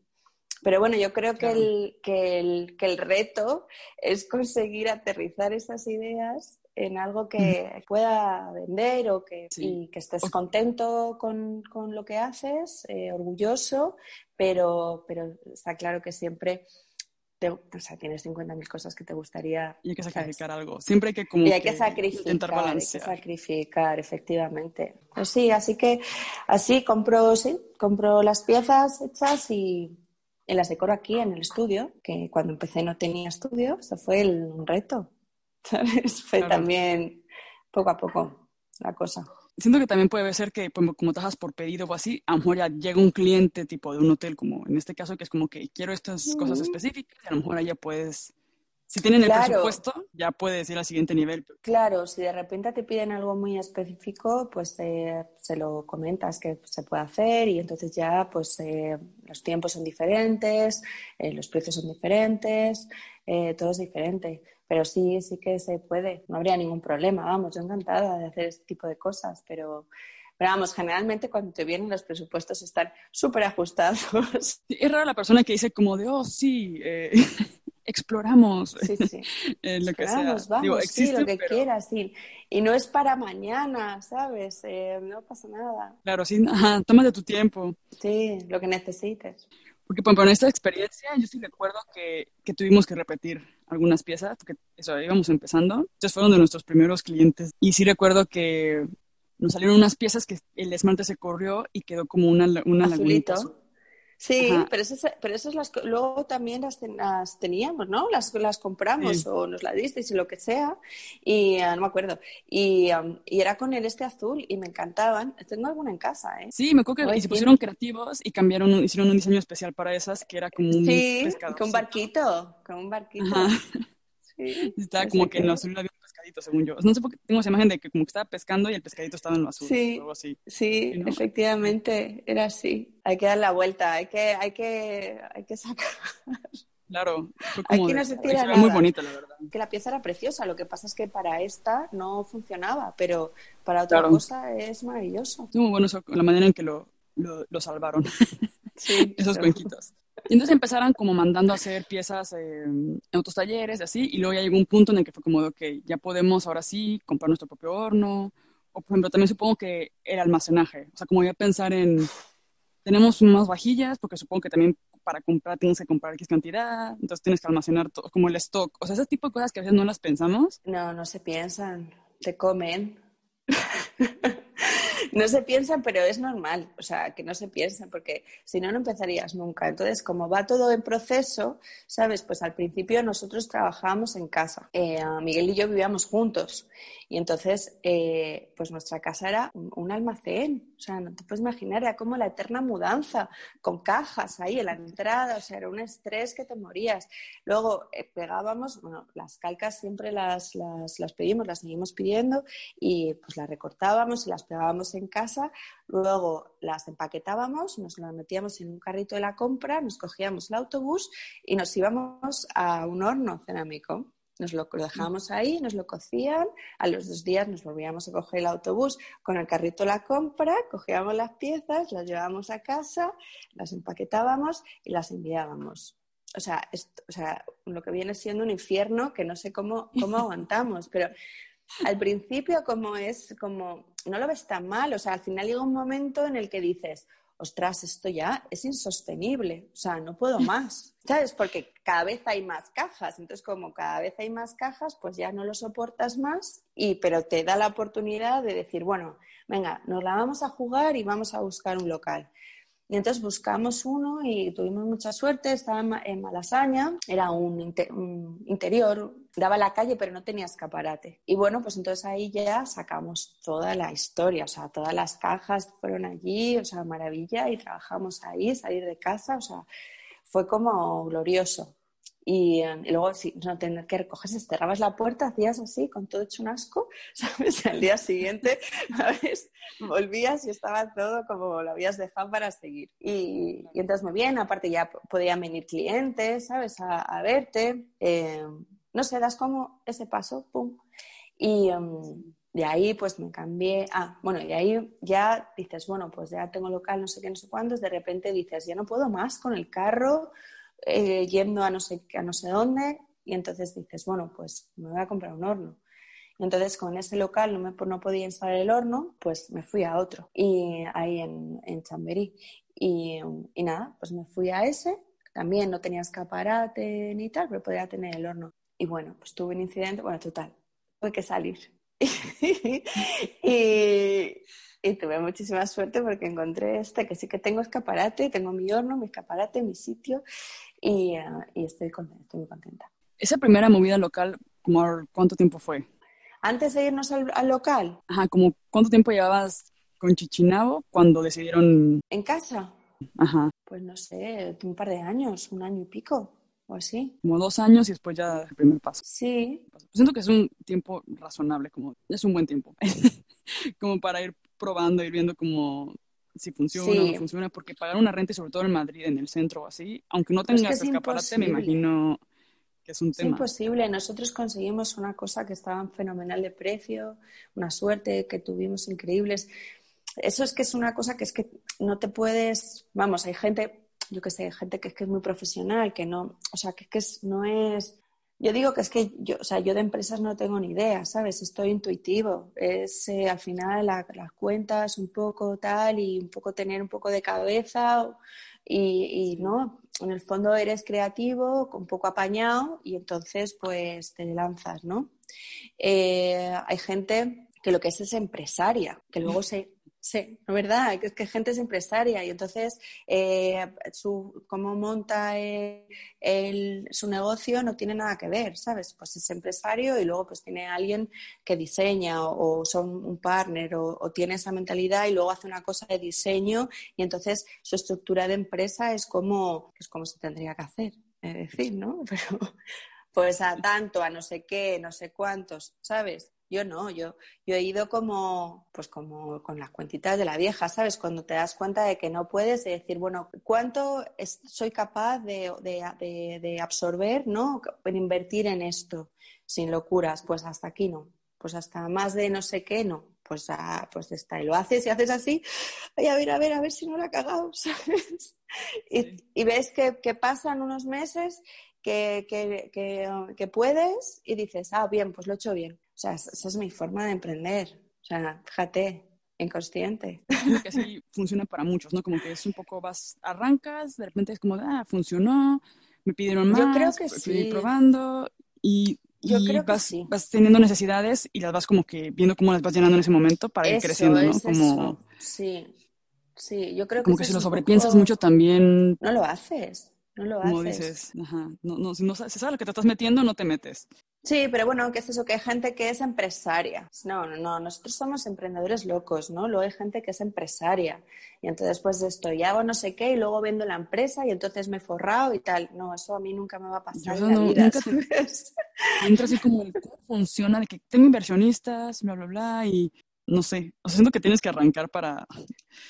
pero bueno, yo creo que, el, que, el, que el reto es conseguir aterrizar esas ideas en algo que pueda vender o que, y que estés contento con, con lo que haces, eh, orgulloso, pero, pero está claro que siempre o sea, tienes 50.000 cosas que te gustaría. Y hay que sacrificar algo. Siempre hay que como y hay que, sacrificar, hay que sacrificar, efectivamente. Pues sí, así que así compro, sí, compro las piezas hechas y, y las decoro aquí en el estudio, que cuando empecé no tenía estudio, eso fue el, un reto. ¿sabes? Fue también poco a poco la cosa. Siento que también puede ser que como, como trabajas por pedido o así, a lo mejor ya llega un cliente tipo de un hotel, como en este caso, que es como que quiero estas cosas específicas, y a lo mejor ya puedes si tienen el presupuesto, ya puedes ir al siguiente nivel. Claro, si de repente te piden algo muy específico, pues eh, se lo comentas que se puede hacer y entonces ya pues eh, los tiempos son diferentes, eh, los precios son diferentes, todo es diferente. Pero sí, sí que se puede, no habría ningún problema, vamos, yo encantada de hacer este tipo de cosas, pero... Pero vamos, generalmente cuando te vienen los presupuestos están súper ajustados. es rara la persona que dice como de, oh, sí, exploramos sí, sí. lo que sea. Vamos, sí, lo que quieras, sí. Y no es para mañana, ¿sabes? Eh, no pasa nada. Claro, sí, ajá, tómate tu tiempo. Sí, lo que necesites. Porque, por ejemplo, en esta experiencia, yo sí recuerdo que, que tuvimos que repetir algunas piezas, porque eso, íbamos empezando. Entonces fueron de nuestros primeros clientes. Y sí recuerdo que nos salieron unas piezas que el esmalte se corrió y quedó como una, una lagunita Sí, pero esas, pero esas las, luego también las, teníamos, ¿no? Las, las compramos o nos la disteis y lo que sea, y ah, no me acuerdo. Y, y, era con el este azul y me encantaban. Tengo alguna en casa, ¿eh? Sí, me acuerdo que y se pusieron creativos y cambiaron, hicieron un diseño especial para esas que era como un sí, con un barquito, con un barquito. Sí, Estaba como que en la azul había según yo. No sé por qué tengo esa imagen de que como que estaba pescando y el pescadito estaba en lo azul. Sí, algo así. sí, efectivamente, era así. Hay que dar la vuelta, hay que, hay que, hay que sacar. Claro, Aquí no se tira nada. muy bonita, la verdad. Que la pieza era preciosa, lo que pasa es que para esta no funcionaba, pero para otra cosa es maravilloso. muy bueno la manera en que lo, lo, salvaron. Sí, Esos cuenquitos. Y entonces empezaron como mandando a hacer piezas en otros talleres y así, y luego ya llegó un punto en el que fue como, que ya podemos ahora sí comprar nuestro propio horno, o por ejemplo, también supongo que el almacenaje, o sea, como voy a pensar en, tenemos más vajillas, porque supongo que también para comprar tienes que comprar X cantidad, entonces tienes que almacenar todo, como el stock. O sea, ese tipo de cosas que a veces no las pensamos. No, no se piensan, te comen. no se piensan, pero es normal, o sea, que no se piensen, porque si no, no empezarías nunca. Entonces, como va todo en proceso, ¿sabes? Pues al principio nosotros trabajábamos en casa. Eh, Miguel y yo vivíamos juntos y entonces, eh, pues nuestra casa era un, almacén, o sea, no te puedes imaginar, era como la eterna mudanza, con cajas ahí en la entrada, o sea, era un estrés que te morías. Luego eh, pegábamos, bueno, las calcas siempre las, las, las pedimos, las seguimos pidiendo y pues las recortábamos y las pegábamos en casa, luego las empaquetábamos, nos las metíamos en un carrito de la compra, nos cogíamos el autobús y nos íbamos a un horno cerámico nos lo, dejábamos ahí, nos lo cocían, a los dos días nos volvíamos a coger el autobús con el carrito la compra, cogíamos las piezas, las llevábamos a casa, las empaquetábamos y las enviábamos. O sea, o sea, lo que viene siendo un infierno que no sé cómo, cómo aguantamos, pero al principio como es, como, no lo ves tan mal, o sea, al final llega un momento en el que dices, ostras, esto ya es insostenible, o sea, no puedo más, ¿sabes? Porque cada vez hay más cajas, entonces como cada vez hay más cajas, pues ya no lo soportas más, y, pero te da la oportunidad de decir, bueno, venga, nos la vamos a jugar y vamos a buscar un local. Y entonces buscamos uno y tuvimos mucha suerte, estaba en Malasaña, era un, interior, daba la calle pero no tenía escaparate. Y bueno, pues entonces ahí ya sacamos toda la historia, o sea, todas las cajas fueron allí, o sea, maravilla, y trabajamos ahí, salir de casa, o sea, fue como glorioso. Y, luego, si no tener que recogerse, cerrabas la puerta, hacías así, con todo hecho un asco, ¿sabes? Al día siguiente, ¿sabes? Volvías y estaba todo como lo habías dejado para seguir. Y, y entonces muy bien, aparte ya podían venir clientes, ¿sabes? A, verte. Eh, no sé, das como ese paso, pum. Y em, de ahí pues me cambié. Ah, bueno, y ahí ya dices, bueno, pues ya tengo local, no sé qué, no sé cuántos. De repente dices, ya no puedo más con el carro eh, yendo a no, sé, a no sé dónde y entonces dices, bueno, pues me voy a comprar un horno. Entonces con ese local no, me, no podía instalar el horno, pues me fui a otro, y ahí en, en Chamberí. Y, y nada, pues me fui a ese, también no tenía escaparate ni tal, pero podía tener el horno. Y bueno, pues tuve un incidente, bueno, total, tuve que salir. y, y tuve muchísima suerte porque encontré este, que sí que tengo escaparate, tengo mi horno, mi escaparate, mi sitio y, eh, y estoy, contenta, estoy muy contenta. Esa primera movida local, ¿cuánto tiempo fue? Antes de irnos al, local. Ajá, como ¿cuánto tiempo llevabas con Chichinabo cuando decidieron? ¿En casa? Ajá. Pues no sé, un par de años, un año y pico o así. Como dos años y después ya el primer paso. Sí. Siento que es un tiempo razonable, como es un buen tiempo, como para ir probando, ir viendo como si funciona o no funciona, porque pagar una renta, sobre todo en Madrid, en el centro o así, aunque no tengas escaparate, me imagino que es un tema. Es imposible. Nosotros conseguimos una cosa que estaba fenomenal de precio, una suerte que tuvimos increíbles. Eso es que es una cosa que es que no te puedes, vamos, hay gente, yo que sé, gente que es que es muy profesional, que no, o sea, que, que es, no es yo digo que es que yo, o sea, yo de empresas no tengo ni idea, ¿sabes? Estoy intuitivo. Es eh, al final las cuentas un poco tal y un poco tener un poco de cabeza y, no, en el fondo eres creativo, un poco apañado y entonces pues te lanzas, ¿no? Eh, hay gente que lo que es es empresaria, que luego se Sí, verdad, es que gente es empresaria y entonces eh, su, cómo monta su negocio no tiene nada que ver, ¿sabes? Pues es empresario y luego pues tiene alguien que diseña o, son un partner o, tiene esa mentalidad y luego hace una cosa de diseño y entonces su estructura de empresa es como, es como se tendría que hacer, es decir, ¿no? Pero pues a tanto, a no sé qué, no sé cuántos, ¿sabes? Yo no, yo, yo he ido como, pues como con las cuentitas de la vieja, ¿sabes? Cuando te das cuenta de que no puedes, de decir, bueno, ¿cuánto soy capaz de, de, de, absorber, ¿no? En invertir en esto, sin locuras, pues hasta aquí no. Pues hasta más de no sé qué, no. Pues, ah, pues está. Y lo haces y haces así, ay, a ver, a ver, a ver si no lo ha cagado, ¿sabes? Y, y ves que, que pasan unos meses que, que, que, que, puedes y dices, ah, bien, pues lo he hecho bien. Sea, esa es mi forma de emprender. O sea, fíjate, inconsciente. que así funciona para muchos, ¿no? Como que es un poco vas, arrancas, de repente es como, ah, funcionó, me pidieron más, Yo creo que sí. probando y, Yo creo que vas, sí. vas teniendo necesidades y las vas como que viendo cómo las vas llenando en ese momento para ir Eso, creciendo, ¿no? es Como, eso. Sí, sí, yo creo que como que si lo sobrepiensas poco- mucho también, No lo haces, no lo como haces. dices, ajá, no, no, si no si sabes lo que te estás metiendo, no te metes. Sí, pero bueno, que es eso, que hay gente que es empresaria. No, no, no, nosotros somos emprendedores locos, ¿no? Luego hay gente que es empresaria. Y entonces, pues esto, ya hago no sé qué y luego vendo la empresa y entonces me he forrado y tal. No, eso a mí nunca me va a pasar Yo en la no- vida, nunca te- ¿sabes? entra así como el cómo funciona, de que tengo inversionistas, bla, bla, bla, y no sé, o sea, siento que tienes que arrancar para...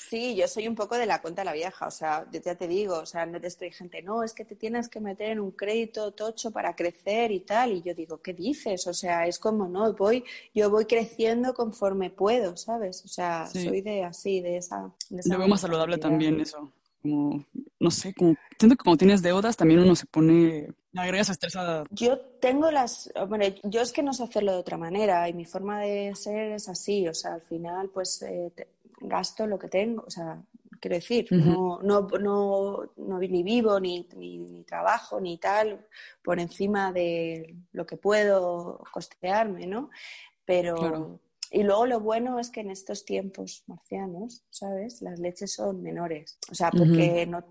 Sí, yo soy un poco de la cuenta de la vieja, o sea, yo ya te digo, o sea, no te estoy gente, no, es que te tienes que meter en un crédito tocho para crecer y tal, y yo digo, ¿qué dices? O sea, es como, no, voy, yo voy creciendo conforme puedo, ¿sabes? O sea, Sí. soy de así, de esa... de esa veo más saludable también eso, como, no sé, como, siento que cuando tienes deudas también uno se pone, le agregas estrés a... Yo tengo las, hombre, yo es que no sé hacerlo de otra manera y mi forma de ser es así, o sea, al final pues eh, te- gasto lo que tengo, o sea, quiero decir, no, no, no, no ni vivo, ni, ni, ni trabajo, ni tal, por encima de lo que puedo costearme, ¿no? Pero, Claro. Y luego lo bueno es que en estos tiempos marcianos, ¿sabes? Las leches son menores, o sea, porque no,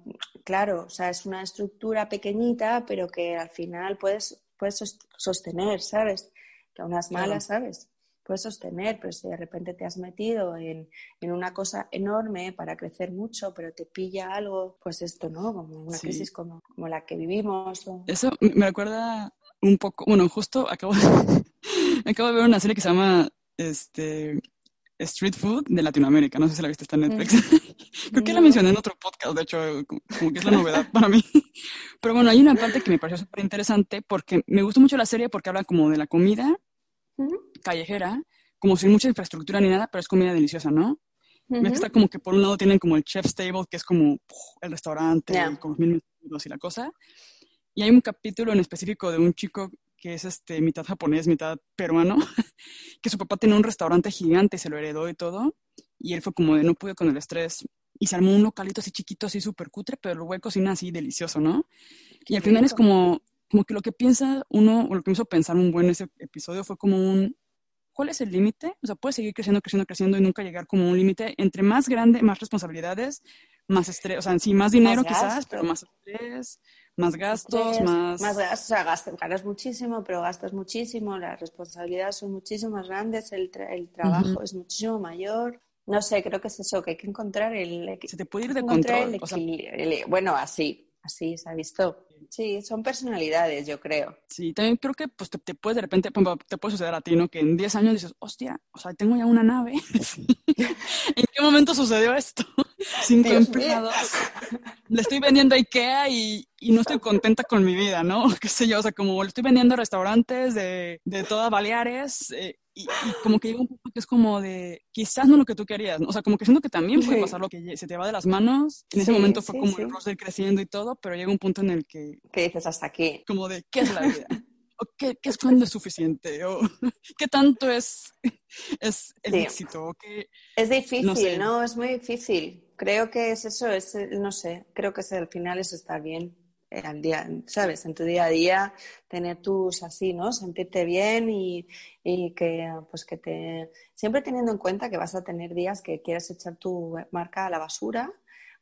claro, o sea, es una estructura pequeñita, pero que al final puedes, puedes sos- sostener, ¿sabes? Que a unas Claro. malas, ¿sabes? Puedes sostener, pero si de repente te has metido en, en una cosa enorme para crecer mucho, pero te pilla algo, pues esto, ¿no? Como una Sí. crisis como, como la que vivimos. Eso me me recuerda un poco, bueno, justo acabo de, acabo de ver una serie que se llama, este, Street Food de Latinoamérica, no sé si la viste, está en Netflix. Creo que la mencioné en otro podcast, de hecho, como que es la novedad para mí. Pero bueno, hay una parte que me pareció súper interesante porque me gustó mucho la serie porque habla como de la comida callejera, como sin mucha infraestructura ni nada, pero es comida deliciosa, ¿no? Que ujú. está como que por un lado tienen como el chef's table, que es como puf, el restaurante, Ya. con los mil y la cosa. Y hay un capítulo en específico de un chico que es este, mitad japonés, mitad peruano, que su papá tenía un restaurante gigante, se lo heredó y todo, y él fue como de no pude con el estrés, y se armó un localito así chiquito, así súper cutre, pero luego cocina así delicioso, ¿no? Y al final es como, como que lo que piensa uno, o lo que me hizo pensar un buen ese episodio fue como un, ¿cuál es el límite? O sea, puedes seguir creciendo, creciendo, creciendo y nunca llegar como a un límite. Entre más grande, más responsabilidades, más estrés, o sea, sí, más dinero Más quizás, gasto. pero más estrés, más gastos, Estrés, más... más gastos, o sea, gastas, ganas muchísimo, pero gastas muchísimo, las responsabilidades son muchísimo más grandes, el, tra- el trabajo es muchísimo mayor. No sé, creo que es eso, que hay que encontrar el, Se te puede ir de control. el O sea, equilibrio. el- bueno, así, así se ha visto. Sí, son personalidades, yo creo. sí, también creo que pues, te, te puedes de repente, te puede suceder a ti, ¿no? Que en 10 años dices, hostia, o sea, tengo ya una nave. ¿En qué momento sucedió esto? Cinco Dios mío. empleados. Le estoy vendiendo a Ikea y, y no estoy contenta con mi vida, ¿no? Qué sé yo, o sea, como le estoy vendiendo a restaurantes de, de todas Baleares eh, y, y como que llega un punto que es como de, quizás no lo que tú querías, ¿no? O sea, como que siento que también puede pasar lo que se te va de las manos. En ese Sí, momento fue sí, como sí. el ir creciendo y todo, pero llega un punto en el que, ¿Qué dices hasta aquí? como de, ¿qué es la vida? ¿O qué, qué es cuando es suficiente? ¿O qué tanto es, es el Sí. éxito? ¿O qué, Es difícil, No sé. ¿no? Es muy difícil. Creo que es eso, es, no sé, creo que es, al final es estar bien eh, al día, ¿sabes? En tu día a día, tener tus así, ¿no? Sentirte bien y, y que, pues que te... Siempre teniendo en cuenta que vas a tener días que quieres echar tu marca a la basura,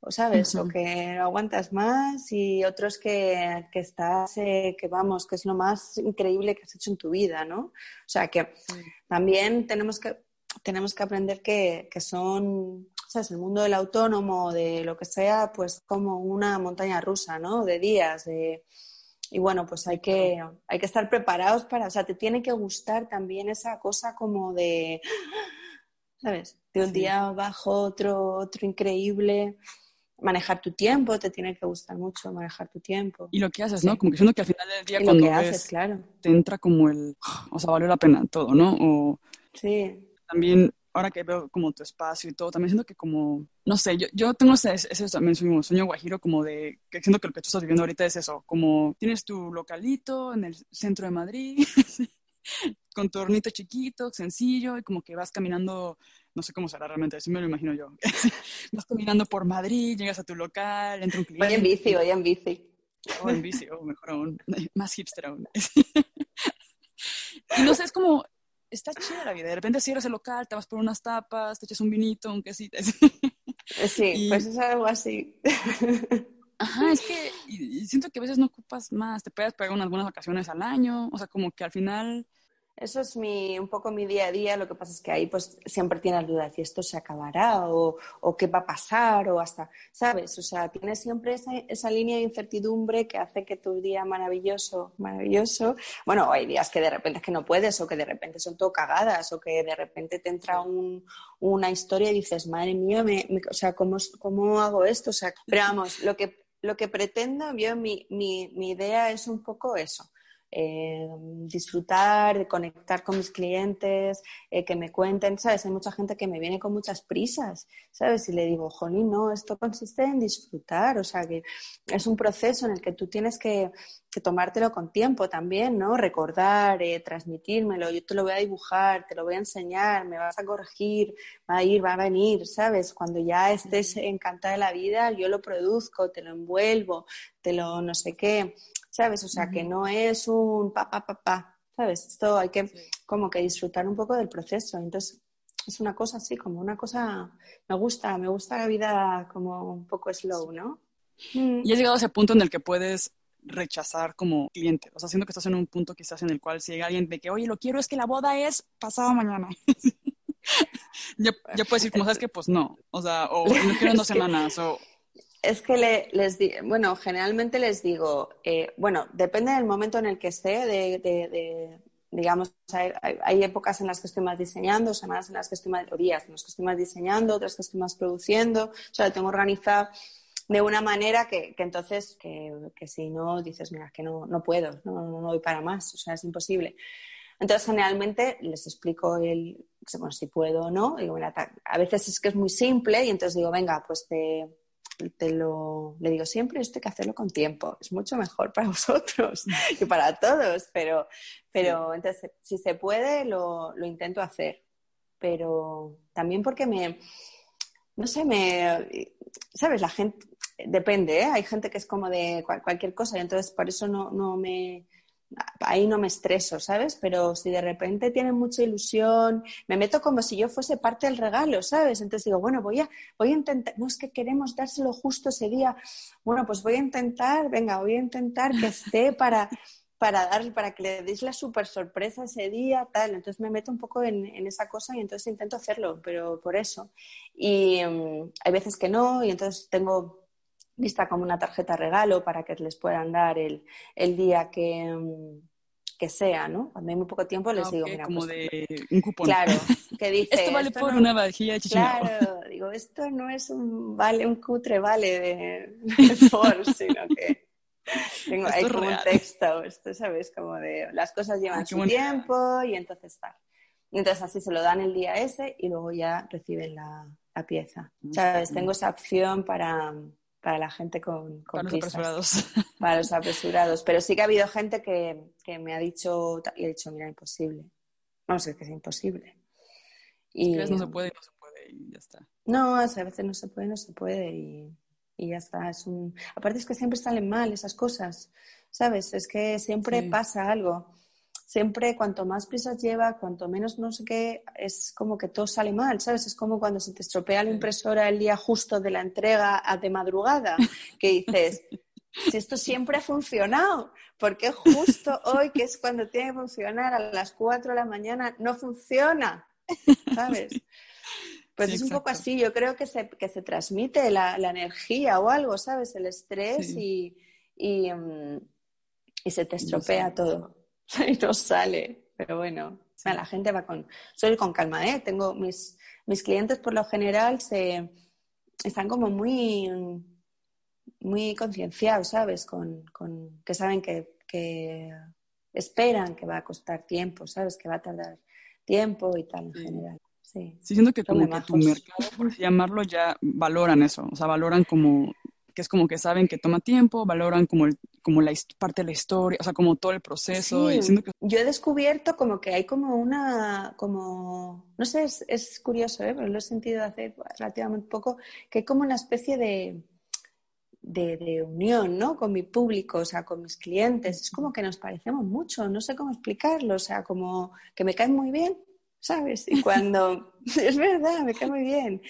o sabes, o Ujú. que no aguantas más y otros que, que estás, eh, que vamos, que es lo más increíble que has hecho en tu vida, ¿no? O sea, que también tenemos que, tenemos que aprender que, que son, ¿sabes? El mundo del autónomo, de lo que sea, pues como una montaña rusa, ¿no? De días, de... Y bueno, pues hay que, hay que estar preparados para, o sea, te tiene que gustar también esa cosa como de, ¿sabes? De un Sí. día bajo otro, otro increíble. Manejar tu tiempo, te tiene que gustar mucho manejar tu tiempo. y lo que haces, Sí. ¿no? Como que siento que al final del día Y lo cuando que ves, haces, claro. te entra como el, o sea, valió la pena todo, ¿no? O Sí, también, ahora que veo como tu espacio y todo, también siento que como, no sé, yo, yo tengo ese, ese también sueño, sueño guajiro como de, que siento que lo que tú estás viviendo ahorita es eso, como tienes tu localito en el centro de Madrid, con tu hornito chiquito, sencillo, y como que vas caminando no sé cómo será realmente, así me lo imagino yo. Vas caminando por Madrid, llegas a tu local, entra un cliente. Voy en bici, voy en bici. O en bici, o mejor aún, más hipster aún. y no sé, es como, está chida la vida. De repente cierras el local, te vas por unas tapas, te echas un vinito, un quesito. Sí, pues es algo así. Ajá, es que siento que a veces no ocupas más, te puedes pegar unas buenas vacaciones al año, o sea, como que al final... Eso es mi, un poco mi día a día, lo que pasa es que ahí pues siempre tienes dudas, si esto se acabará o, o, qué va a pasar o hasta, ¿sabes? O sea, tienes siempre esa, esa, línea de incertidumbre que hace que tu día maravilloso, maravilloso, bueno, hay días que de repente es que no puedes o que de repente son todo cagadas o que de repente te entra un, una historia y dices, madre mía, me, me, o sea, ¿cómo, ¿cómo hago esto? O sea, pero vamos, lo que lo que pretendo, yo, mi, mi, mi idea es un poco eso. Eh, disfrutar, de conectar con mis clientes, eh, que me cuenten, ¿sabes? Hay mucha gente que me viene con muchas prisas, ¿sabes? Y le digo, Joni, no, esto consiste en disfrutar, o sea, que es un proceso en el que tú tienes que, que tomártelo con tiempo también, ¿no? Recordar, eh, transmitírmelo, yo te lo voy a dibujar, te lo voy a enseñar, me vas a corregir, va a ir, va a venir, ¿sabes? Cuando ya estés encantada de la vida, yo lo produzco, te lo envuelvo, te lo no sé qué. ¿Sabes? O sea, que no es un pa, pa, pa, pa, ¿sabes? Esto hay que como que disfrutar un poco del proceso. Entonces, es una cosa así, como una cosa, me gusta, me gusta la vida como un poco slow, ¿no? Y has llegado a ese punto en el que puedes rechazar como cliente, o sea, siento que estás en un punto quizás en el cual si llega alguien de que, oye, lo quiero es que la boda es pasado mañana. ya, ya puedes decir, como sabes que, pues no, o sea, o no quiero dos semanas, o es que les digo, bueno, generalmente les digo, eh, bueno, depende del momento en el que esté, de, digamos, hay, épocas en las que estoy más diseñando, semanas en las que estoy más, días en las que estoy más diseñando, otras que estoy más produciendo, o sea, lo tengo organizado de una manera que, entonces, que, si no, dices, mira, que no, no puedo, no, no doy para más, o sea, es imposible. Entonces, generalmente les explico el, bueno, si puedo o no. A veces es que es muy simple y entonces digo, venga, pues te, te lo, le digo siempre, esto hay que hacerlo con tiempo, es mucho mejor para vosotros y para todos, pero, pero entonces, si se puede, lo, lo intento hacer, pero también porque me, no sé, me, ¿sabes? La gente, depende, ¿eh? Hay gente que es como de cualquier cosa y entonces por eso no, no me, ahí no me estreso, ¿sabes? Pero si de repente tienen mucha ilusión, me meto como si yo fuese parte del regalo, ¿sabes? Entonces digo, bueno, voy a, voy a intentar, no es que queremos dárselo justo ese día, bueno, pues voy a intentar, venga, voy a intentar que esté para, para dar, para que le deis la super sorpresa ese día, tal. Entonces me meto un poco en, esa cosa y entonces intento hacerlo, pero por eso. Y mm, hay veces que no, y entonces tengo lista como una tarjeta regalo para que les puedan dar el, el día que, que sea, ¿no? Cuando hay muy poco tiempo les ah, digo, mira, como pues, de un cupón. Claro, que dice... esto vale por una vajilla de Claro, digo, esto no es un vale, un cutre vale de, Ford, sino que tengo ahí como un texto, esto, ¿sabes? Como de las cosas llevan su tiempo y entonces tal. Y entonces así se lo dan el día ese y luego ya reciben la, la pieza. Mm, ¿Sabes? Tengo esa opción para para la gente con, con para los apresurados. Para los apresurados. Pero sí que ha habido gente que, que me ha dicho, y he dicho, mira, imposible. No sé, que es imposible. Y, no se puede, no se puede y ya está. No, a veces no se puede, no se puede y, y ya está. Es un... Aparte es que siempre salen mal esas cosas, ¿sabes? Es que siempre pasa algo siempre cuanto más prisas lleva, cuanto menos no sé qué, es como que todo sale mal, ¿sabes? Es como cuando se te estropea la impresora el día justo de la entrega de madrugada, que dices, si esto siempre ha funcionado, ¿por qué justo hoy, que es cuando tiene que funcionar a las 4 de la mañana, no funciona? ¿Sabes? Pues es un poco así, yo creo que se, que se transmite la, energía o algo, ¿sabes? El estrés y, y, mm, y, se te estropea todo. y no sale. Pero bueno, la gente va con, soy con calma, ¿eh? Tengo mis, mis clientes por lo general se están como muy, muy concienciados, ¿sabes? Con, con que saben que, que, esperan que va a costar tiempo, ¿sabes? Que va a tardar tiempo y tal en general. Sí, sí siento que como que tu mercado, por así llamarlo, ya valoran eso, o sea, valoran como que es como que saben que toma tiempo, valoran como, el, como la parte de la historia, o sea, como todo el proceso. Y que... Yo he descubierto como que hay como una, como, no sé, es, es curioso, ¿eh? pero lo he sentido hace relativamente poco, que hay como una especie de, de, de, unión, ¿no? Con mi público, o sea, con mis clientes. Es como que nos parecemos mucho, no sé cómo explicarlo, o sea, como que me caen muy bien, ¿sabes? Y cuando, es verdad, me cae muy bien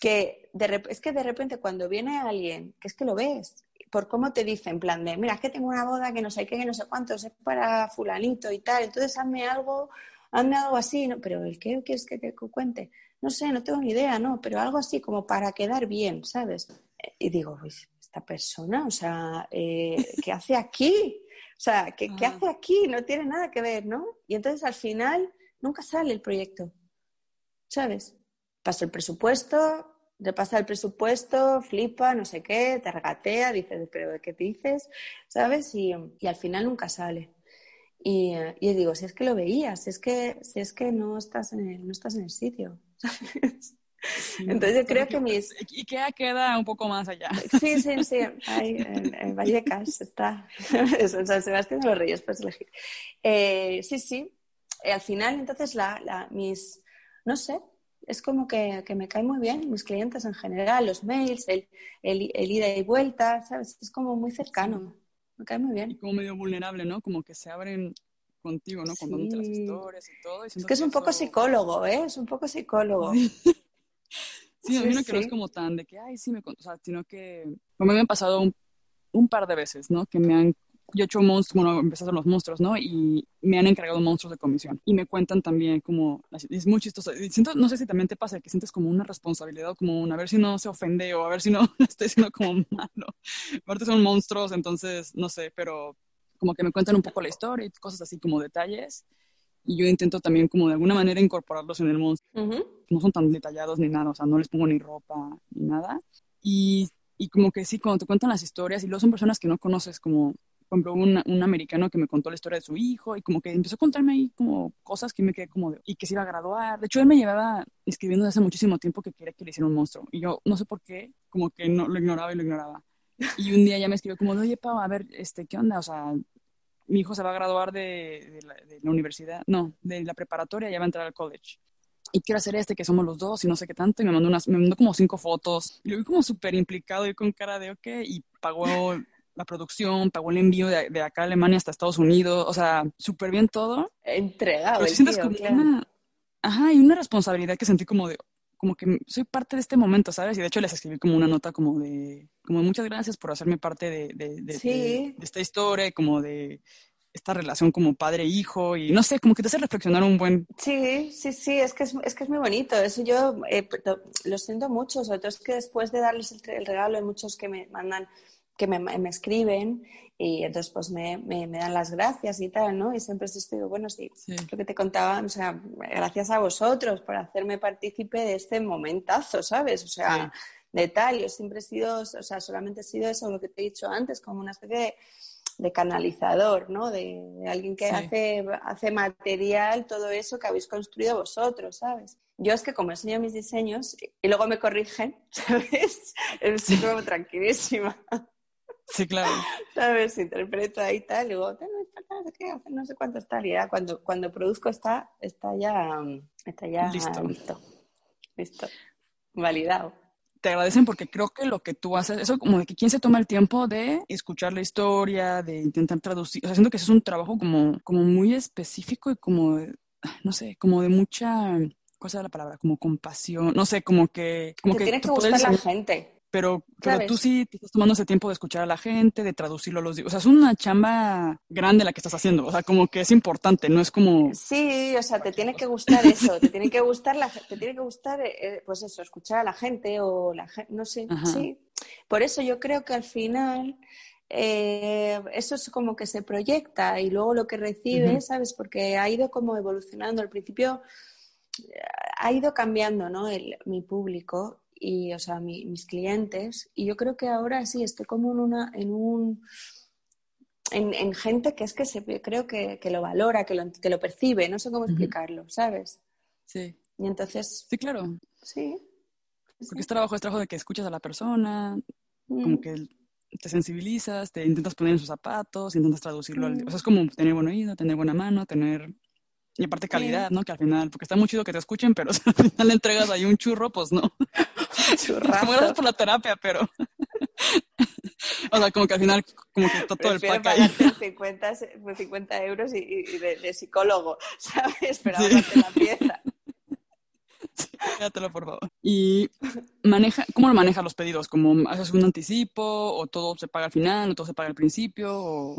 que de, es que de repente cuando viene alguien, que es que lo ves, por cómo te dice, en plan de, mira, es que tengo una boda que no sé qué, que no sé cuántos, es para fulanito y tal, entonces hazme algo, hazme algo así, ¿no? pero ¿el qué quieres que te cuente? No sé, no tengo ni idea, ¿no? Pero algo así como para quedar bien, ¿sabes? Y digo, pues, esta persona, o sea, eh, ¿qué hace aquí? O sea, ¿qué, ¿qué hace aquí? No tiene nada que ver, ¿no? Y entonces al final nunca sale el proyecto, ¿sabes? Paso el presupuesto, repasa el presupuesto, flipa, no sé qué, te regatea, dices, pero ¿de qué dices? ¿Sabes? Y, al final nunca sale. Y, y, digo, si es que lo veías, si es que, si es que no, estás en el, no estás en el sitio. Entonces yo creo que mis... Y queda un poco más allá. Sí, sí, sí. Ahí, en, Vallecas está. en San Sebastián de los Reyes, puedes elegir. Eh, sí, sí. Eh, al final, entonces, la, la, mis... No sé, es como que, me cae muy bien, mis clientes en general, los mails, el, el, ida y vuelta, ¿sabes? Es como muy cercano, me cae muy bien. Y como medio vulnerable, ¿no? Como que se abren contigo, ¿no? Contándote las historias y todo. es que es un poco psicólogo, ¿eh? Es un poco psicólogo. sí, a mí no que no es como tan de que, ay, sí me... O sea, sino que me han pasado un, un par de veces, ¿no? Que me han yo he hecho monstruos, bueno, empecé a hacer los monstruos, ¿no? Y me han encargado monstruos de comisión. Y me cuentan también como, es muy chistoso. Siento, no sé si también te pasa que sientes como una responsabilidad, como un, a ver si no se ofende o a ver si no estoy siendo como malo. Aparte son monstruos, entonces, no sé, pero como que me cuentan un poco la historia y cosas así como detalles. Y yo intento también como de alguna manera incorporarlos en el monstruo. No son tan detallados ni nada, o sea, no les pongo ni ropa ni nada. Y, y como que sí, cuando te cuentan las historias y luego son personas que no conoces como por ejemplo, un, un, americano que me contó la historia de su hijo y como que empezó a contarme ahí como cosas que me quedé como de, y que se iba a graduar. De hecho, él me llevaba escribiendo desde hace muchísimo tiempo que quería que le hiciera un monstruo. Y yo no sé por qué, como que no lo ignoraba y lo ignoraba. Y un día ya me escribió como, oye, Pau, a ver, este, ¿qué onda? O sea, mi hijo se va a graduar de, de, la, de la universidad, no, de la preparatoria, ya va a entrar al college y quiero hacer este, que somos los dos y no sé qué tanto, y me mandó, unas, me mandó como cinco fotos, y lo vi como súper implicado y con cara de ok, y pagó la producción, pagó el envío de, acá a Alemania hasta Estados Unidos, o sea, súper bien todo. Entregado. el tío, como una, ajá, y una responsabilidad que sentí como de, como que soy parte de este momento, ¿sabes? Y de hecho les escribí como una nota como de, como muchas gracias por hacerme parte de, de, de, esta historia, como de esta relación como padre-hijo y no sé, como que te hace reflexionar un buen... Sí, sí, sí, es que es, es que es muy bonito. Eso yo eh, lo siento mucho, sobre todo es que después de darles el, el regalo hay muchos que me mandan que me, me, escriben y entonces pues me, me, dan las gracias y tal, ¿no? Y siempre estoy, bueno, sí, lo que te contaba, o sea, gracias a vosotros por hacerme partícipe de este momentazo, ¿sabes? O sea, de tal, yo siempre he sido, o sea, solamente he sido eso, lo que te he dicho antes, como una especie de, canalizador, ¿no? De, alguien que hace, hace material todo eso que habéis construido vosotros, ¿sabes? Yo es que como enseño mis diseños y luego me corrigen, ¿sabes? Estoy como tranquilísima. Sí, claro. ¿Sabes? Interpreto ahí tal, y digo, no sé cuánto está, y ya cuando, cuando produzco está, está ya, está ya listo. listo. Validado. Te agradecen porque creo que lo que tú haces, eso como de que quién se toma el tiempo de escuchar la historia, de intentar traducir, o sea, siento que eso es un trabajo como, como muy específico y como, no sé, como de mucha, cosa de la palabra? Como compasión, no sé, como que... Como que tiene que gustar la gente pero, pero tú sí te estás tomando ese tiempo de escuchar a la gente, de traducirlo a los... O sea, es una chamba grande la que estás haciendo. O sea, como que es importante, no es como... Sí, o sea, te tiene que gustar eso, te tiene que gustar, la, te tiene que gustar eh, eh, pues eso, escuchar a la gente o la gente, no sé, sí. Por eso yo creo que al final... Eh, eso es como que se proyecta y luego lo que recibe, ¿sabes? Porque ha ido como evolucionando. Al principio ha ido cambiando, ¿no? El, mi público y, o sea, mis clientes. Y yo creo que ahora sí estoy como en una, en un, en, gente que es que se, creo que, lo valora, que lo, que lo percibe, no sé cómo explicarlo, ¿sabes? Sí. Y entonces. Sí, claro. Sí. Porque es trabajo, es trabajo de que escuchas a la persona, como mm. que te sensibilizas, te intentas poner en sus zapatos, intentas traducirlo. Al, o sea, es como tener buen oído, tener buena mano, tener... Y aparte calidad, ¿no? Que al final, porque está muy chido que te escuchen, pero si al final le entregas ahí un churro, pues no. Churrazo. Gracias por la terapia, pero... o sea, como que al final, como que está todo el pack ahí. 50, 50 euros y, de, psicólogo, ¿sabes? Pero sí. la pieza. Quédatelo, por favor. ¿Y maneja, cómo lo manejas los pedidos? ¿Cómo haces un anticipo o todo se paga al final o todo se paga al principio?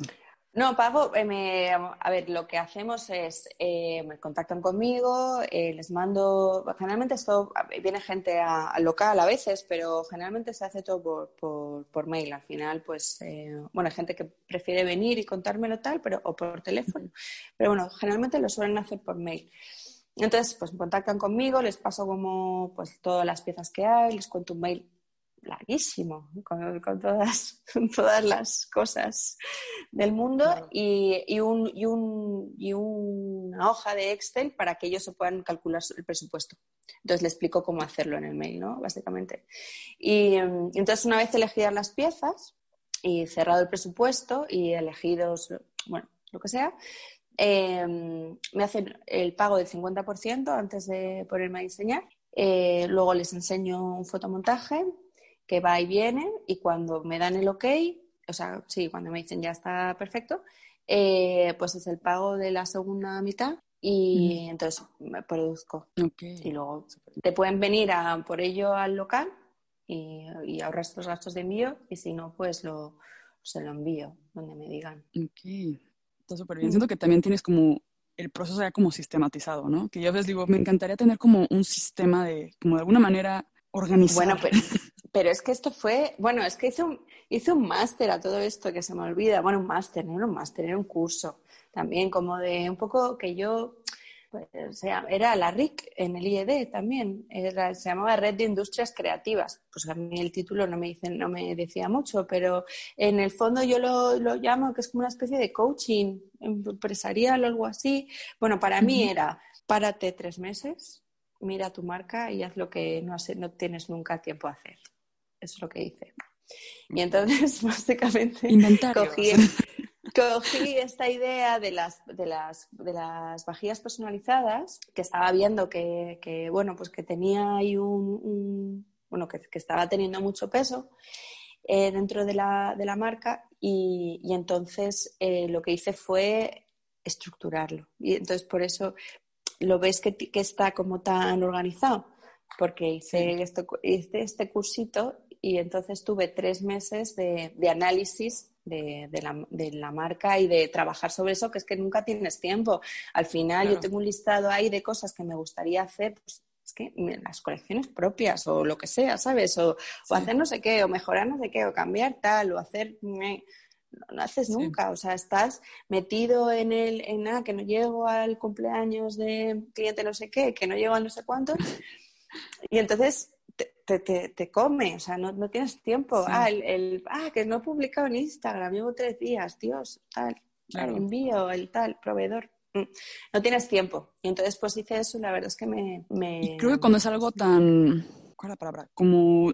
No, pago, eh, a ver, lo que hacemos es, eh, me contactan conmigo, eh, les mando, generalmente esto, viene gente al local a veces, pero generalmente se hace todo por, por, mail. Al final, pues, bueno, hay gente que prefiere venir y contármelo tal, pero, o por teléfono, pero bueno, generalmente lo suelen hacer por mail. Entonces, pues me contactan conmigo, les paso como pues todas las piezas que hay, les cuento un mail larguísimo con, todas, todas las cosas del mundo y, y, un, y, un, y, una hoja de Excel para que ellos se puedan calcular el presupuesto. Entonces le explico cómo hacerlo en el mail, ¿no? Básicamente. Y, y entonces una vez elegidas las piezas y cerrado el presupuesto y elegidos, bueno, lo que sea, Em, me hacen el pago del 50% antes de ponerme a diseñar. Eh, luego les enseño un fotomontaje que va y viene y cuando me dan el ok, o sea, sí, cuando me dicen ya está perfecto, eh, pues es el pago de la segunda mitad y entonces me produzco. Y luego te pueden venir a, por ello al local y, y ahorras los gastos de envío y si no, pues lo, se lo envío donde me digan. Okay súper bien. Siento que también tienes como el proceso ya como sistematizado, ¿no? Que yo a veces digo, me encantaría tener como un sistema de, como de alguna manera organizado. Bueno, pero, pero es que esto fue, bueno, es que hice un, hice un máster a todo esto que se me olvida. Bueno, un máster, no era un máster, era un curso también, como de un poco que yo pues, era la RIC en el IED también, se llamaba Red de Industrias Creativas. Pues a mí el título no me, dicen, no me decía mucho, pero en el fondo yo lo, lo llamo que es como una especie de coaching empresarial o algo así. Bueno, para mí era párate tres meses, mira tu marca y haz lo que no, no tienes nunca tiempo a hacer. Eso es lo que hice. Y entonces, básicamente, cogí, cogí esta idea de las, de las, de las vajillas personalizadas, que estaba viendo que, que bueno, pues que tenía ahí un, bueno, que, que, estaba teniendo mucho peso eh, dentro de la, de la, marca y, y entonces eh, lo que hice fue estructurarlo. Y entonces por eso lo ves que, que está como tan organizado, porque hice, esto, hice este cursito y entonces tuve tres meses de, de análisis de, la, de, la, marca y de trabajar sobre eso, que es que nunca tienes tiempo. Al final yo tengo un listado ahí de cosas que me gustaría hacer, pues es que las colecciones propias o lo que sea, ¿sabes? O, hacer no sé qué, o mejorar no sé qué, o cambiar tal, o hacer... No, haces nunca, o sea, estás metido en el, en nada, que no llego al cumpleaños de cliente no sé qué, que no llego a no sé cuántos, y entonces te, te, te, come, o sea, no, no tienes tiempo. Ah, el, el, ah, que no he publicado en Instagram, llevo tres días, Dios, tal, el envío, el tal, proveedor. Mm, no tienes tiempo. Y entonces, pues hice eso y la verdad es que me... me... creo que cuando es algo tan... ¿Cuál es la palabra? Como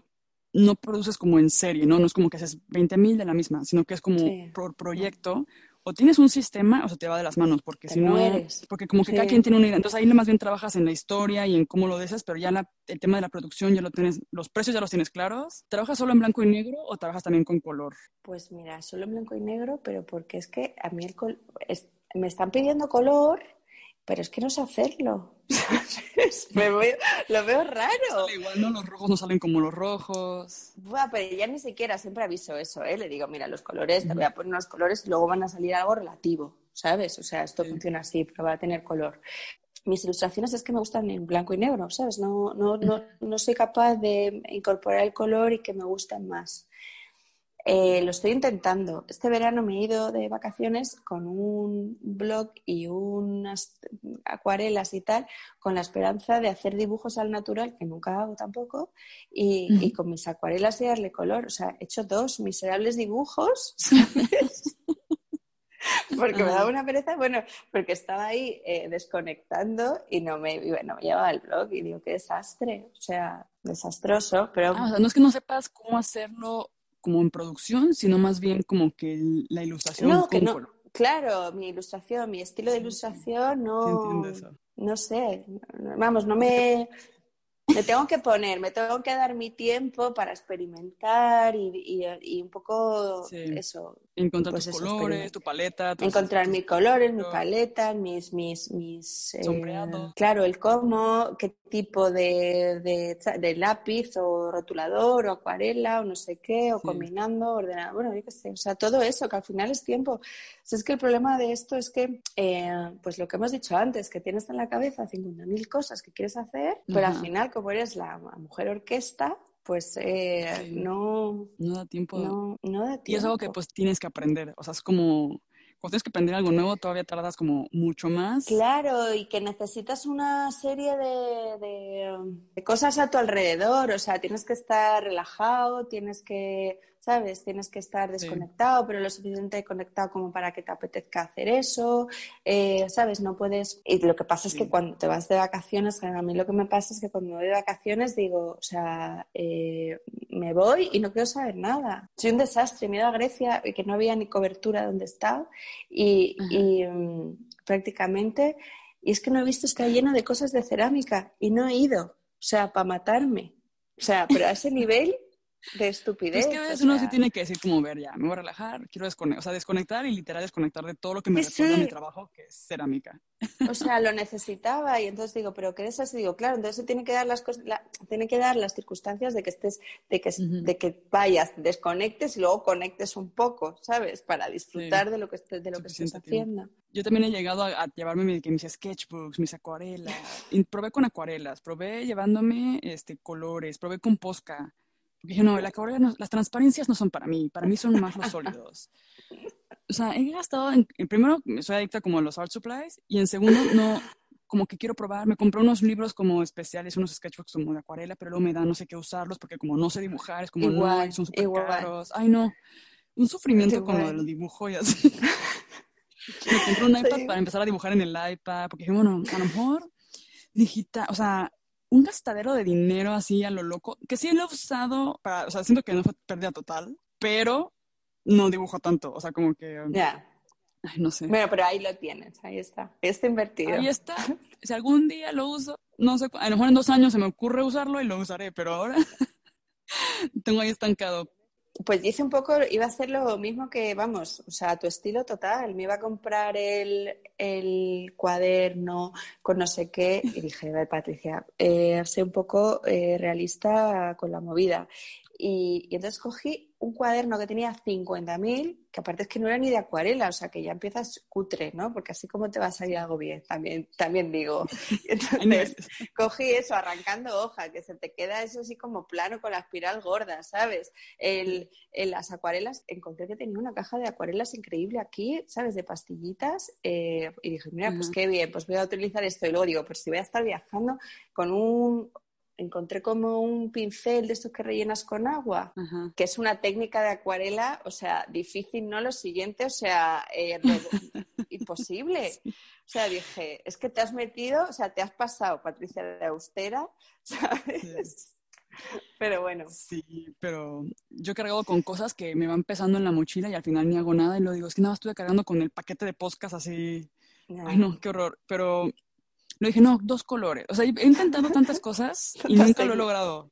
no produces como en serie, ¿no? No es como que haces 20.000 de la misma, sino que es como por proyecto o tienes un sistema o se te va de las manos, porque si no, porque como que cada quien tiene una idea. Entonces ahí más bien trabajas en la historia y en cómo lo deseas, pero ya el tema de la producción ya lo tienes, los precios ya los tienes claros. ¿Trabajas solo en blanco y negro o trabajas también con color? Pues mira, solo en blanco y negro, pero porque es que a mí el me están pidiendo color pero es que no sé hacerlo. Me lo veo raro. igual, ¿no? Los rojos no salen como los rojos. Buah, pero ya ni siquiera siempre aviso eso, ¿eh? Le digo, mira, los colores, te voy a poner unos colores y luego van a salir algo relativo, ¿sabes? O sea, esto funciona así, pero va a tener color. Mis ilustraciones es que me gustan en blanco y negro, ¿sabes? No, no, no, no soy capaz de incorporar el color y que me gusten más. Eh, lo estoy intentando. Este verano me he ido de vacaciones con un blog y unas acuarelas y tal, con la esperanza de hacer dibujos al natural, que nunca hago tampoco, y, con mis acuarelas y darle color. O sea, he hecho dos miserables dibujos, porque me daba una pereza, bueno, porque estaba ahí eh, desconectando y no me, bueno, me llevaba el blog y digo, qué desastre, o sea, desastroso, pero... Ah, no es que no sepas cómo hacerlo como en producción, sino más bien como que la ilustración. No, que no. Claro, mi ilustración, mi estilo de ilustración no. No sé, vamos, no me, me tengo que poner, me tengo que dar mi tiempo para experimentar y, un poco eso. Encontrar pues tus colores, tu paleta. Encontrar mis colores, mi paleta, mis... mis, mis eh, claro, el cómo, qué tipo de, de, lápiz o rotulador o acuarela o no sé qué, o combinando, ordenando, bueno, yo qué sé, o sea, todo eso, que al final es tiempo. O es que el problema de esto es que, eh, pues lo que hemos dicho antes, que tienes en la cabeza 50.000 cosas que quieres hacer, pero al final, como eres la mujer orquesta, pues eh, no, no da tiempo. No, no da tiempo. Y es algo que pues tienes que aprender, o sea, es como cuando tienes que aprender algo nuevo, todavía tardas como mucho más. Claro, y que necesitas una serie de, de, cosas a tu alrededor, o sea, tienes que estar relajado, tienes que ¿sabes? Tienes que estar desconectado, pero lo suficiente conectado como para que te apetezca hacer eso, eh, ¿sabes? No puedes... Y lo que pasa es que cuando te vas de vacaciones, a mí lo que me pasa es que cuando me voy de vacaciones digo, o sea, eh, me voy y no quiero saber nada. Soy un desastre, me he ido a Grecia y que no había ni cobertura donde estaba y, mm, prácticamente... Y es que no he visto, está lleno de cosas de cerámica y no he ido, o sea, para matarme. O sea, pero a ese nivel de estupidez. Es que a veces uno sí tiene que decir como, ver, ya, me voy a relajar, quiero desconectar, o sea, desconectar y literal desconectar de todo lo que me recuerda mi trabajo, que es cerámica. O sea, lo necesitaba y entonces digo, pero ¿qué es así? Digo, claro, entonces tiene que dar las cosas, tiene que dar las circunstancias de que estés, de que, de que vayas, desconectes y luego conectes un poco, ¿sabes? Para disfrutar de lo que, de lo que estás haciendo. Yo también he llegado a, llevarme mis, mis, sketchbooks, mis acuarelas, y probé con acuarelas, probé llevándome este, colores, probé con posca, dije, no, la las transparencias no son para mí, para mí son más los sólidos. O sea, he gastado, en, primero, soy adicta como a los art supplies, y en segundo, no, como que quiero probar, me compré unos libros como especiales, unos sketchbooks como de acuarela, pero luego me da no sé qué usarlos, porque como no sé dibujar, es como, igual, son súper caros. Ay, no, un sufrimiento como el dibujo y así. me compré un iPad para empezar a dibujar en el iPad, porque dije, bueno, a lo mejor digital, o sea, un gastadero de dinero así a lo loco, que sí lo he usado para, o sea, siento que no fue pérdida total, pero no dibujo tanto, o sea, como que... Ya. Ay, no sé. Bueno, pero ahí lo tienes, ahí está, está invertido. Ahí está, si algún día lo uso, no sé, a lo mejor en dos años se me ocurre usarlo y lo usaré, pero ahora tengo ahí estancado. Pues hice un poco, iba a hacer lo mismo que, vamos, o sea, tu estilo total. Me iba a comprar el, el cuaderno con no sé qué y dije, Patricia, eh, sé un poco eh, realista con la movida. Y, y, entonces cogí un cuaderno que tenía 50.000, que aparte es que no era ni de acuarela, o sea que ya empiezas cutre, ¿no? Porque así como te va a salir algo bien, también, también digo. Entonces cogí eso, arrancando hoja, que se te queda eso así como plano con la espiral gorda, ¿sabes? El, las acuarelas, encontré que tenía una caja de acuarelas increíble aquí, ¿sabes? De pastillitas, eh, y dije, mira, pues qué bien, pues voy a utilizar esto. Y luego digo, pues si voy a estar viajando con un encontré como un pincel de estos que rellenas con agua, que es una técnica de acuarela, o sea, difícil, ¿no? Lo siguiente, o sea, eh, imposible. O sea, dije, es que te has metido, o sea, te has pasado, Patricia de Austera, ¿sabes? Pero bueno. Sí, pero yo he cargado con cosas que me van pesando en la mochila y al final ni hago nada y lo digo, es que nada más estuve cargando con el paquete de poscas así. Ay, no, qué horror. Pero lo dije, no, dos colores. O sea, he intentado tantas cosas y nunca lo he logrado.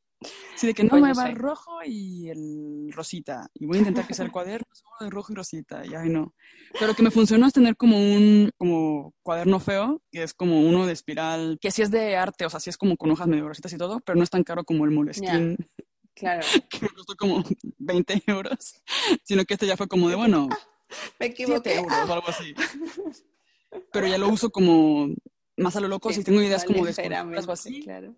Sí, de que no me va el rojo y el rosita. Y voy a intentar que sea el cuaderno solo de rojo y rosita. Y ay, no. Pero lo que me funcionó es tener como un como cuaderno feo, que es como uno de espiral, que sí es de arte, o sea, sí es como con hojas medio rositas y todo, pero no es tan caro como el Moleskine. Claro. que me costó como 20 euros. Sino que este ya fue como de, bueno, me equivoqué. euros o algo así. Pero ya lo uso como más a lo loco, si tengo ideas como de algo así, claro.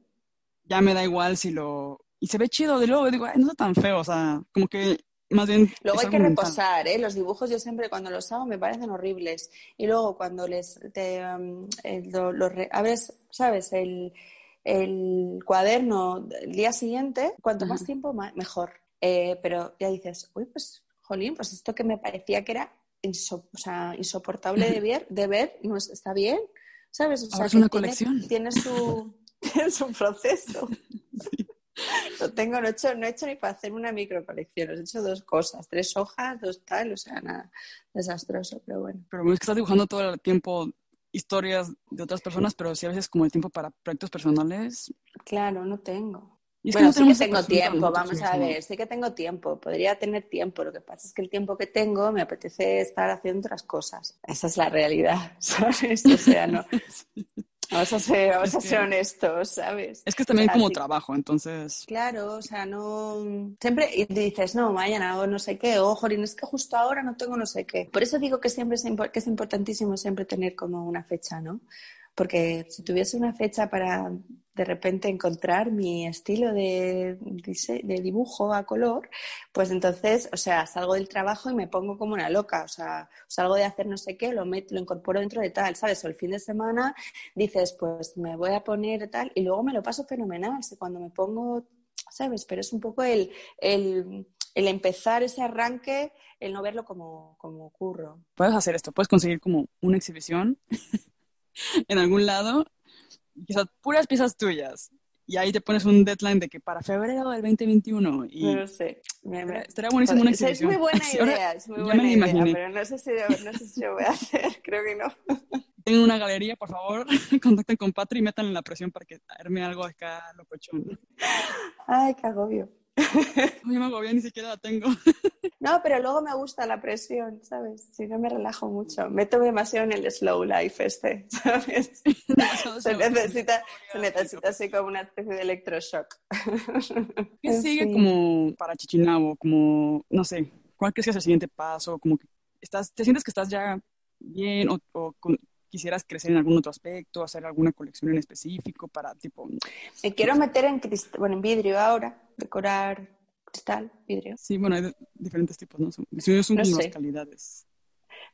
ya me da igual si lo... Y se ve chido, de luego digo, Ay, no está tan feo, o sea, como que más bien... Luego hay que reposar, ¿eh? Los dibujos yo siempre cuando los hago me parecen horribles. Y luego cuando les... Te, um, lo, abres, ¿sabes? El, el, cuaderno el día siguiente, cuanto más tiempo, mejor. Eh, pero ya dices, uy, pues, jolín, pues esto que me parecía que era insoportable de ver, de ver no está bien. ¿Sabes? O sea, es una colección. Tiene su, tiene su proceso. no tengo, no he, hecho, no he hecho ni para hacer una micro colección, he hecho dos cosas, tres hojas, dos tal, o sea, nada, desastroso, pero bueno. Pero es que estás dibujando todo el tiempo historias de otras personas, pero si a veces como el tiempo para proyectos personales. Claro, no tengo. Bueno, sí que tengo tiempo, vamos a ver, sí que tengo tiempo, podría tener tiempo, lo que pasa es que el tiempo que tengo me apetece estar haciendo otras cosas. Esa es la realidad, ¿sabes? O sea, no. Vamos a ser, vamos a ser honestos, ¿sabes? Es que es también como trabajo, entonces. Claro, o sea, no. Siempre dices, no, mañana o no sé qué, o Jorín, es que justo ahora no tengo no sé qué. Por eso digo que siempre es, que es importantísimo siempre tener como una fecha, ¿no? Porque si tuviese una fecha para de repente encontrar mi estilo de, dibujo a color, pues entonces, o sea, salgo del trabajo y me pongo como una loca, o sea, salgo de hacer no sé qué, lo, meto, lo incorporo dentro de tal, ¿sabes? O el fin de semana dices, pues me voy a poner tal, y luego me lo paso fenomenal, si cuando me pongo, ¿sabes? Pero es un poco el, el, el empezar ese arranque, el no verlo como, como curro. Puedes hacer esto, puedes conseguir como una exhibición en algún lado, quizás puras piezas tuyas. Y ahí te pones un deadline de que para febrero del 2021. Y no sé. Estaría buenísimo una exhibición. Es muy buena idea, es muy buena idea, pero no sé, si, no sé si lo voy a hacer, creo que no. Tengo una galería, por favor, contacten con Patri y metan la presión para que arme algo acá locochón. Ay, qué agobio. Yo me agobio, ni siquiera la tengo. No, pero luego me gusta la presión, ¿sabes? Si no me relajo mucho. Meto demasiado en el slow life este, ¿sabes? se, necesita, se necesita así como una especie de electroshock. ¿Qué sigue como para Chichinabo? Como, no sé, ¿cuál crees que es el siguiente paso? Como que estás, ¿Te sientes que estás ya bien o, quisieras crecer en algún otro aspecto, hacer alguna colección en específico para tipo... Me quiero meter en, bueno, en vidrio ahora, decorar cristal, vidrio. Sí, bueno, hay diferentes tipos, ¿no? Son, son no calidades.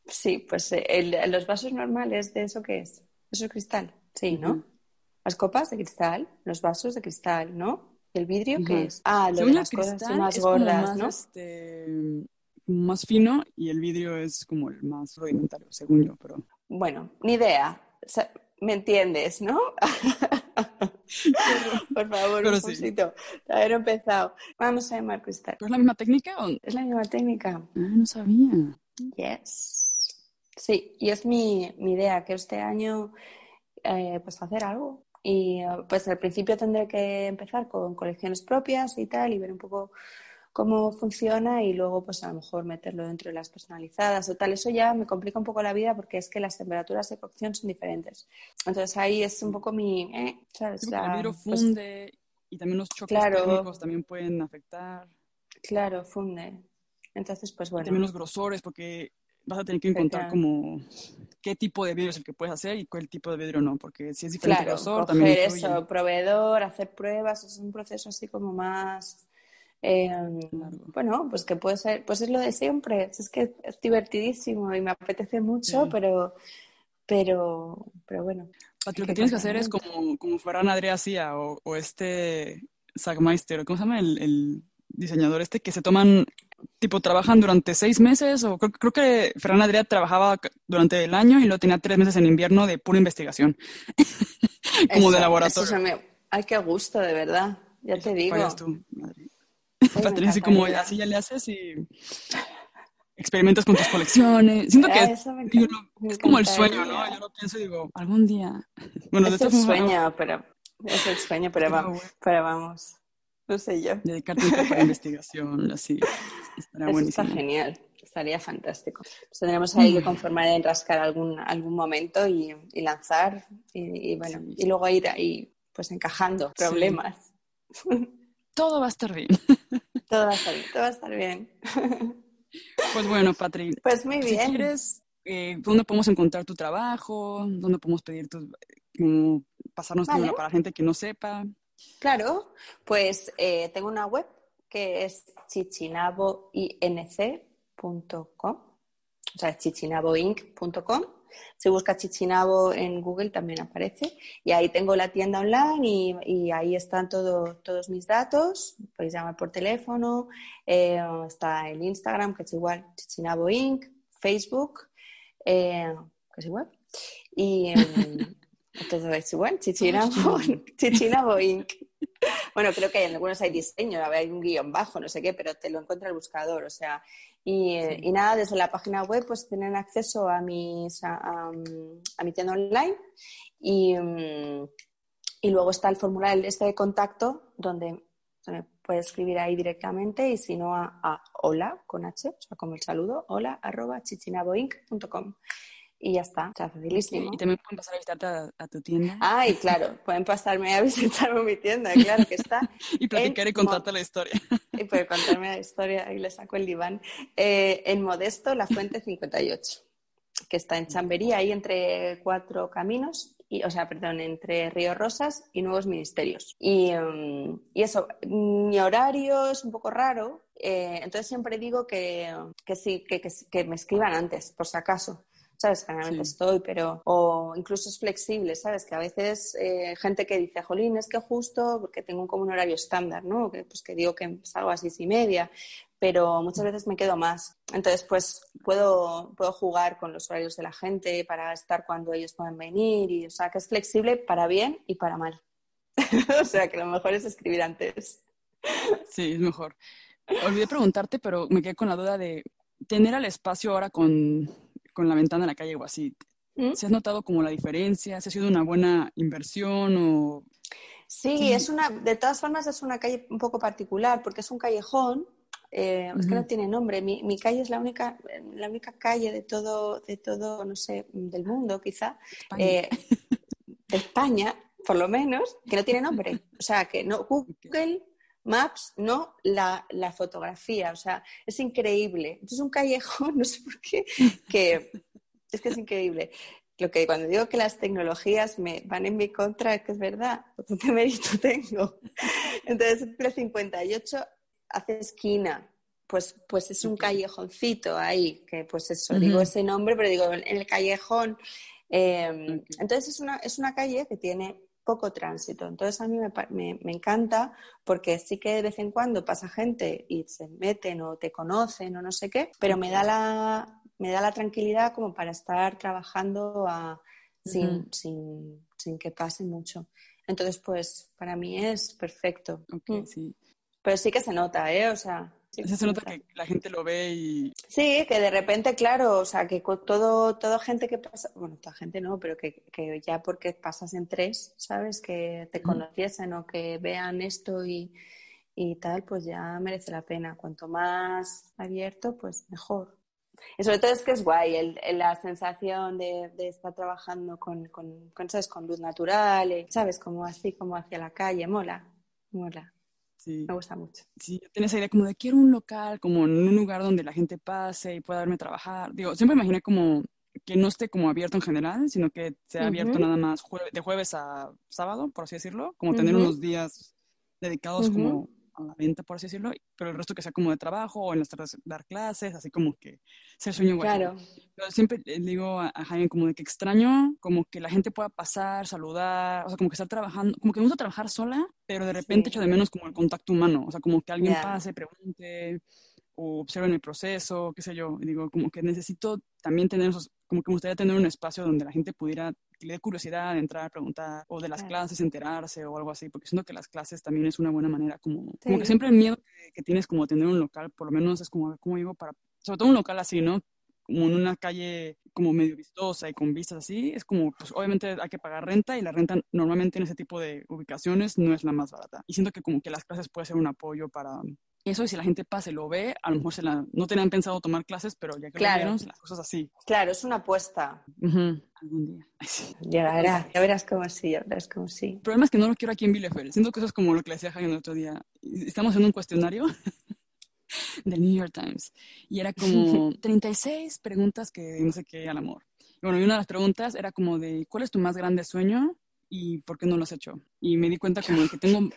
Sí, pues eh, los vasos normales, ¿de eso qué es? Eso es cristal, sí, ¿no? Las copas de cristal, los vasos de cristal, ¿no? ¿El vidrio qué es? Ah, lo de las cosas más gordas, ¿no? Este, más fino y el vidrio es como el más rudimentario, según yo, pero... Bueno, ni idea. ¿Me entiendes, no? Por favor, un poquito. Haber empezado. Vamos a llamar cristal. ¿Es la misma técnica? O... Es la misma técnica. Ah, no sabía. Yes. Sí, y es mi, mi idea, que este año eh, pues hacer algo. Y pues al principio tendré que empezar con colecciones propias y tal, y ver un poco cómo funciona y luego pues a lo mejor meterlo dentro de las personalizadas o tal. Eso ya me complica un poco la vida porque es que las temperaturas de cocción son diferentes. Entonces ahí es un poco mi... Eh, ¿sabes? el vidrio pues funde y también los choques claro, también pueden afectar. Claro, funde. Entonces pues bueno. también los grosores porque vas a tener que encontrar como qué tipo de vidrio es el que puedes hacer y cuál tipo de vidrio no, porque si es diferente claro, grosor también eso, proveedor, hacer pruebas, es un proceso así como más Em, bueno, pues que puede ser, pues es lo de siempre, es que es divertidísimo y me apetece mucho, pero, pero, pero bueno. lo que tienes que hacer es como, como Ferran Adrià hacía o, o, este Sagmeister, ¿cómo se llama el, diseñador este? Que se toman, tipo, trabajan durante seis meses o creo, que Ferran Adrià trabajaba durante el año y lo tenía tres meses en invierno de pura investigación, como de laboratorio. Ay, qué gusto, de verdad, ya te digo. Tú, Patricia, así como así ya le haces y experimentas con tus colecciones. Siento que es, como el sueño, ¿no? Yo lo pienso y digo, algún día. Bueno, es el sueño, pero es el sueño, pero, vamos, pero vamos. No sé yo. Dedicarte un poco a la investigación, así. Estará Eso está genial. Estaría fantástico. Pues tendremos ahí que conformar en rascar algún, algún momento y, y lanzar y, bueno, y luego ir ahí pues encajando problemas. todo va a estar bien. Todo va a estar bien, todo va a estar bien. Pues bueno, Patri. Pues muy bien. Si quieres, eh, ¿dónde podemos encontrar tu trabajo? ¿Dónde podemos pedir tu, pasarnos para la gente que no sepa? Claro, pues eh, tengo una web que es chichinaboinc.com, o sea, chichinaboinc.com si busca Chichinabo en Google también aparece. Y ahí tengo la tienda online y, ahí están todos mis datos. Podéis llamar por teléfono. Eh, está el Instagram, que es igual, Chichinabo Inc., Facebook, eh, que es igual. Y todo es igual, Chichinabo, Chichinabo Inc. bueno, creo que en algunos hay diseño, hay un guion bajo, no sé qué, pero te lo encuentra el buscador, o sea, y, y nada, desde la página web pues tienen acceso a, mis, a, mi tienda online y, y, luego está el formulario este de contacto donde puedes escribir ahí directamente y si no a, hola con H, o sea, como el saludo, hola arroba chichinaboinc.com y ya está, o sea, facilísimo. Y también pueden pasar a visitarte a, tu tienda. Ay, claro, pueden pasarme a visitarme mi tienda, claro que está. y platicar y contarte la historia. y puede contarme la historia y le saco el diván. Eh, en Modesto, La Fuente 58, que está en Chamberí, ahí entre cuatro caminos, y, o sea, perdón, entre Río Rosas y Nuevos Ministerios. Y, mm, y eso, mi horario es un poco raro, eh, entonces siempre digo que, que sí, que, que, que me escriban antes, por si acaso. ¿Sabes? Generalmente estoy, pero, o incluso es flexible, ¿sabes? Que a veces eh, gente que dice, jolín, es que justo, porque tengo como un horario estándar, ¿no? Que, pues que digo que salgo a seis y media, pero muchas veces me quedo más. Entonces, pues puedo, puedo jugar con los horarios de la gente para estar cuando ellos puedan venir, y, o sea, que es flexible para bien y para mal. o sea, que lo mejor es escribir antes. Sí, es mejor. Olvidé preguntarte, pero me quedé con la duda de tener el espacio ahora con con la ventana en la calle o así. ¿Mm? ¿Se has notado como la diferencia? ¿Se ha sido una buena inversión o...? Sí, es una, de todas formas es una calle un poco particular porque es un callejón, eh, es que no tiene nombre. Mi, mi, calle es la única, la única calle de todo, de todo, no sé, del mundo quizá, eh, de España, por lo menos, que no tiene nombre. O sea, que no Google Maps, no la, la, fotografía. O sea, es increíble. Es un callejón, no sé por qué, que es que es increíble. Lo que cuando digo que las tecnologías me van en mi contra es que es verdad. ¿Qué mérito tengo? Entonces, el 58 hace esquina. Pues, pues es un callejoncito ahí, que pues eso, digo ese nombre, pero digo en el callejón. Em, entonces es una, es una calle que tiene poco tránsito. Entonces a mí me, encanta porque sí que de vez en cuando pasa gente y se meten o te conocen o no sé qué, pero me da la, me da la tranquilidad como para estar trabajando sin, sin, que pase mucho. Entonces, pues para mí es perfecto. Mm. sí. Pero sí que se nota, ¿eh? O sea, se nota que la gente lo ve y... Sí, que de repente, claro, o sea, que todo, toda gente que pasa, bueno, toda gente no, pero que, ya porque pasas en tres, ¿sabes? Que te conociesen o que vean esto y, tal, pues ya merece la pena. Cuanto más abierto, pues mejor. Y sobre todo es que es guay el, la sensación de, estar trabajando con, con, ¿sabes? con luz natural, ¿sabes? Como así, como hacia la calle, mola, mola. Me gusta mucho. Sí, tienes esa idea como de quiero un local, como en un lugar donde la gente pase y pueda verme trabajar. Digo, siempre imaginé como que no esté como abierto en general, sino que sea abierto nada más de jueves a sábado, por así decirlo, como tener unos días dedicados como a la venta, por así decirlo, pero el resto que sea como de trabajo o en las tardes dar clases, así como que ser sueño. Claro. Pero siempre le digo a, Jaime como de que extraño como que la gente pueda pasar, saludar, o sea, como que estar trabajando, como que me gusta trabajar sola, pero de repente echo de menos como el contacto humano, o sea, como que alguien pase, pregunte o observen el proceso, qué sé yo. Y digo, como que necesito también tener esos, como que me gustaría tener un espacio donde la gente pudiera, le dé curiosidad de entrar, preguntar, o de las clases enterarse o algo así, porque siento que las clases también es una buena manera, como, como que siempre el miedo que, tienes como tener un local, por lo menos es como, ¿cómo digo? Para, sobre todo un local así, ¿no? como en una calle como medio vistosa y con vistas así, es como, pues obviamente hay que pagar renta y la renta normalmente en ese tipo de ubicaciones no es la más barata. Y siento que como que las clases puede ser un apoyo para, eso y si la gente pasa y lo ve, a lo mejor se la, no tenían pensado tomar clases, pero ya que lo vieron, las cosas así. Claro, es una apuesta. Algún día. Llegará, ya verás cómo sí, ya verás cómo sí. El problema es que no lo quiero aquí en Bielefeld. Siento que eso es como lo que le decía Jaime el otro día. Estamos en un cuestionario del New York Times y era como 36 preguntas que no sé qué al amor. Y bueno, y una de las preguntas era como de, ¿cuál es tu más grande sueño y por qué no lo has hecho? Y me di cuenta como que tengo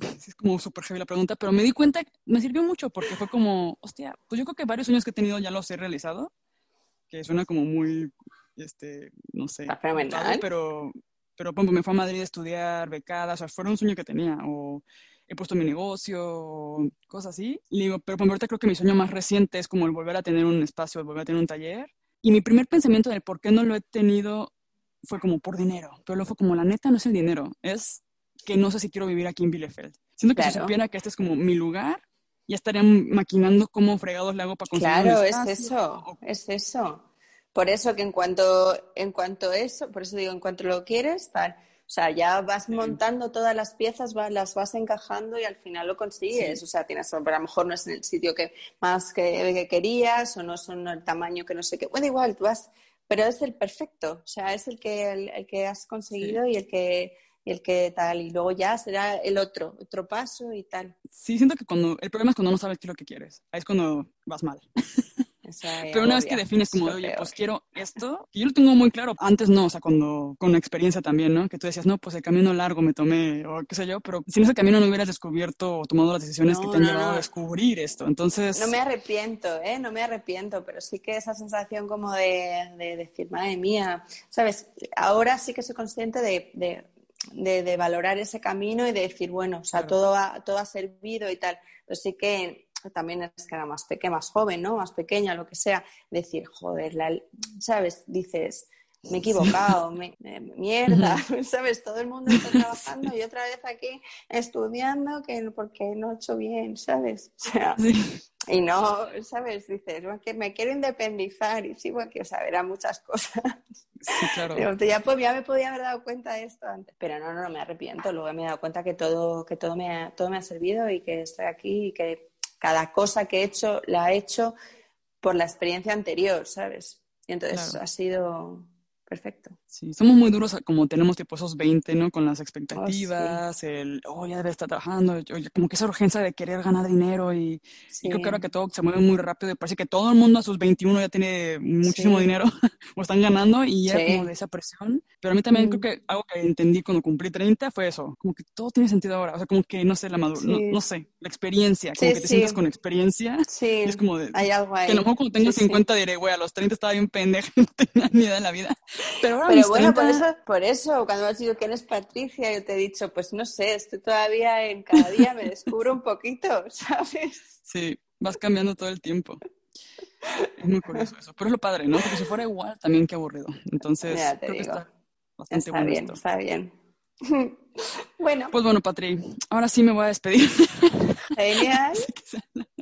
es como súper heavy la pregunta, pero me di cuenta, me sirvió mucho porque fue como, hostia, pues yo creo que varios sueños que he tenido ya los he realizado, que suena como muy, este, no sé, pero, pero me fue a Madrid a estudiar, becada, o sea, fueron un sueño que tenía, o he puesto mi negocio, cosas así. Y digo, pero por ahorita creo que mi sueño más reciente es como el volver a tener un espacio, el volver a tener un taller. Y mi primer pensamiento del por qué no lo he tenido fue como por dinero, pero luego fue como la neta no es el dinero, es que no sé si quiero vivir aquí en Bielefeld. Siento que si supiera que este es como mi lugar, ya estarían maquinando cómo fregados le hago para conseguir Claro, es eso, es eso. Por eso que en cuanto, en cuanto eso, por eso digo, en cuanto lo quieres, tal. O sea, ya vas montando todas las piezas, las vas encajando y al final lo consigues. O sea, tienes, a lo mejor no es en el sitio que más que, querías o no son el tamaño que no sé qué. Bueno, igual, tú vas, pero es el perfecto. O sea, es el que, el, que has conseguido y el que el que tal, y luego ya será el otro, otro paso y tal. Sí, siento que cuando, el problema es cuando no sabes qué es lo que quieres, ahí es cuando vas mal. Pero una vez que defines como, oye, pues quiero esto, y yo lo tengo muy claro, antes no, o sea, cuando, con experiencia también, ¿no? Que tú decías, no, pues el camino largo me tomé, o qué sé yo, pero si en ese camino no hubieras descubierto o tomado las decisiones que te han llevado a descubrir esto, entonces... No me arrepiento, ¿eh? No me arrepiento, pero sí que esa sensación como de, de decir, madre mía, ¿sabes? Ahora sí que soy consciente de, de, de, valorar ese camino y de decir, bueno, o sea, todo, ha, todo ha servido y tal. Pero sí que también es que era más pequeña, más joven, ¿no? Más pequeña, lo que sea. Decir, joder, la, ¿sabes? Dices, me he equivocado, me, mierda, ¿sabes? Todo el mundo está trabajando y otra vez aquí estudiando que porque no he hecho bien, ¿sabes? O sea, y no, ¿sabes? Dices, que me quiero independizar y sigo aquí, o sea, eran muchas cosas. Sí, claro. ya, pues, ya me podía haber dado cuenta de esto antes, pero no, no, no me arrepiento, luego me he dado cuenta que todo, que todo me ha, todo me ha servido y que estoy aquí y que cada cosa que he hecho la he hecho por la experiencia anterior, ¿sabes? Y entonces ha sido perfecto. Sí, somos muy duros como tenemos tipo esos 20, ¿no? Con las expectativas, oh, el, oh, ya debe estar trabajando, como que esa urgencia de querer ganar dinero y, creo que ahora que todo se mueve muy rápido, parece que todo el mundo a sus 21 ya tiene muchísimo dinero o están ganando y ya como de esa presión. Pero a mí también creo que algo que entendí cuando cumplí 30 fue eso, como que todo tiene sentido ahora, o sea, como que no sé, la madurez, no, sé, la experiencia, como que te sientes con experiencia. Sí, es como de, hay algo ahí. Que a lo mejor cuando tengo 50 diré, güey, a los 30 estaba bien pendeja, no tenía ni idea de la vida. Pero ahora Pero bueno, por eso, por eso, cuando has dicho que eres Patricia, yo te he dicho, pues no sé, estoy todavía en cada día me descubro un poquito, ¿sabes? Sí, vas cambiando todo el tiempo. Es muy curioso eso. Pero es lo padre, ¿no? Porque si fuera igual, también qué aburrido. Entonces, creo que está bastante está bien, Está bien. bueno. Pues bueno, Patri, ahora sí me voy a despedir. Genial.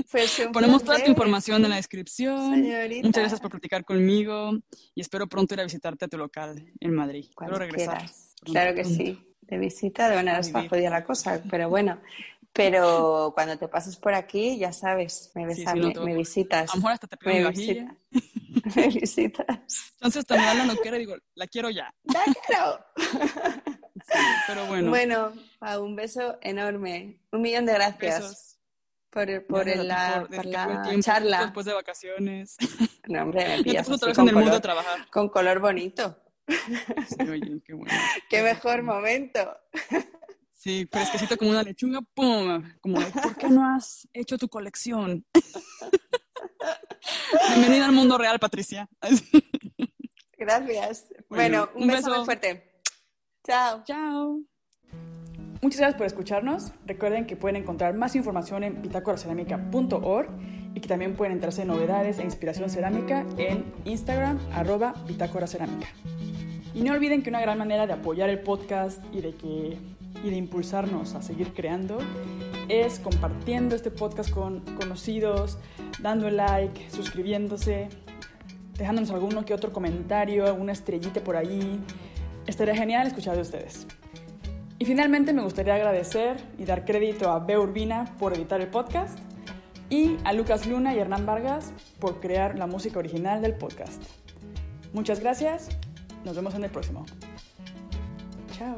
Ponemos toda tu información en la descripción. Muchas gracias por platicar conmigo y espero pronto ir a visitarte a tu local en Madrid. Cuando regresar. Claro que sí. De visita, de manera está jodida la cosa, pero bueno. Pero cuando te pases por aquí, ya sabes, me, me, visitas. A lo mejor hasta te pido me, visita. me visitas. Entonces también la no quiero digo, la quiero ya. ¡La quiero! pero bueno. Bueno, un beso enorme. Un millón de gracias por, por, la, por, la charla. Después de vacaciones. No, hombre, me pillas en el mundo trabajar. Con color bonito. Sí, oye, qué bueno. qué mejor momento. Sí, fresquecito como una lechuga, ¡pum! Como, ¿por qué no has hecho tu colección? Bienvenida al mundo real, Patricia. Gracias. Bueno, un, beso muy fuerte. Chao. Chao. Muchas gracias por escucharnos. Recuerden que pueden encontrar más información en bitácoracerámica.org y que también pueden enterarse en novedades e inspiración cerámica en Instagram, arroba bitácora cerámica. Y no olviden que una gran manera de apoyar el podcast y de, que, y de impulsarnos a seguir creando es compartiendo este podcast con conocidos, dando like, suscribiéndose, dejándonos alguno que otro comentario, alguna estrellita por ahí. Estaría genial escuchar de ustedes. Y finalmente me gustaría agradecer y dar crédito a Bea Urbina por editar el podcast y a Lucas Luna y Hernán Vargas por crear la música original del podcast. Muchas gracias, nos vemos en el próximo. Chao.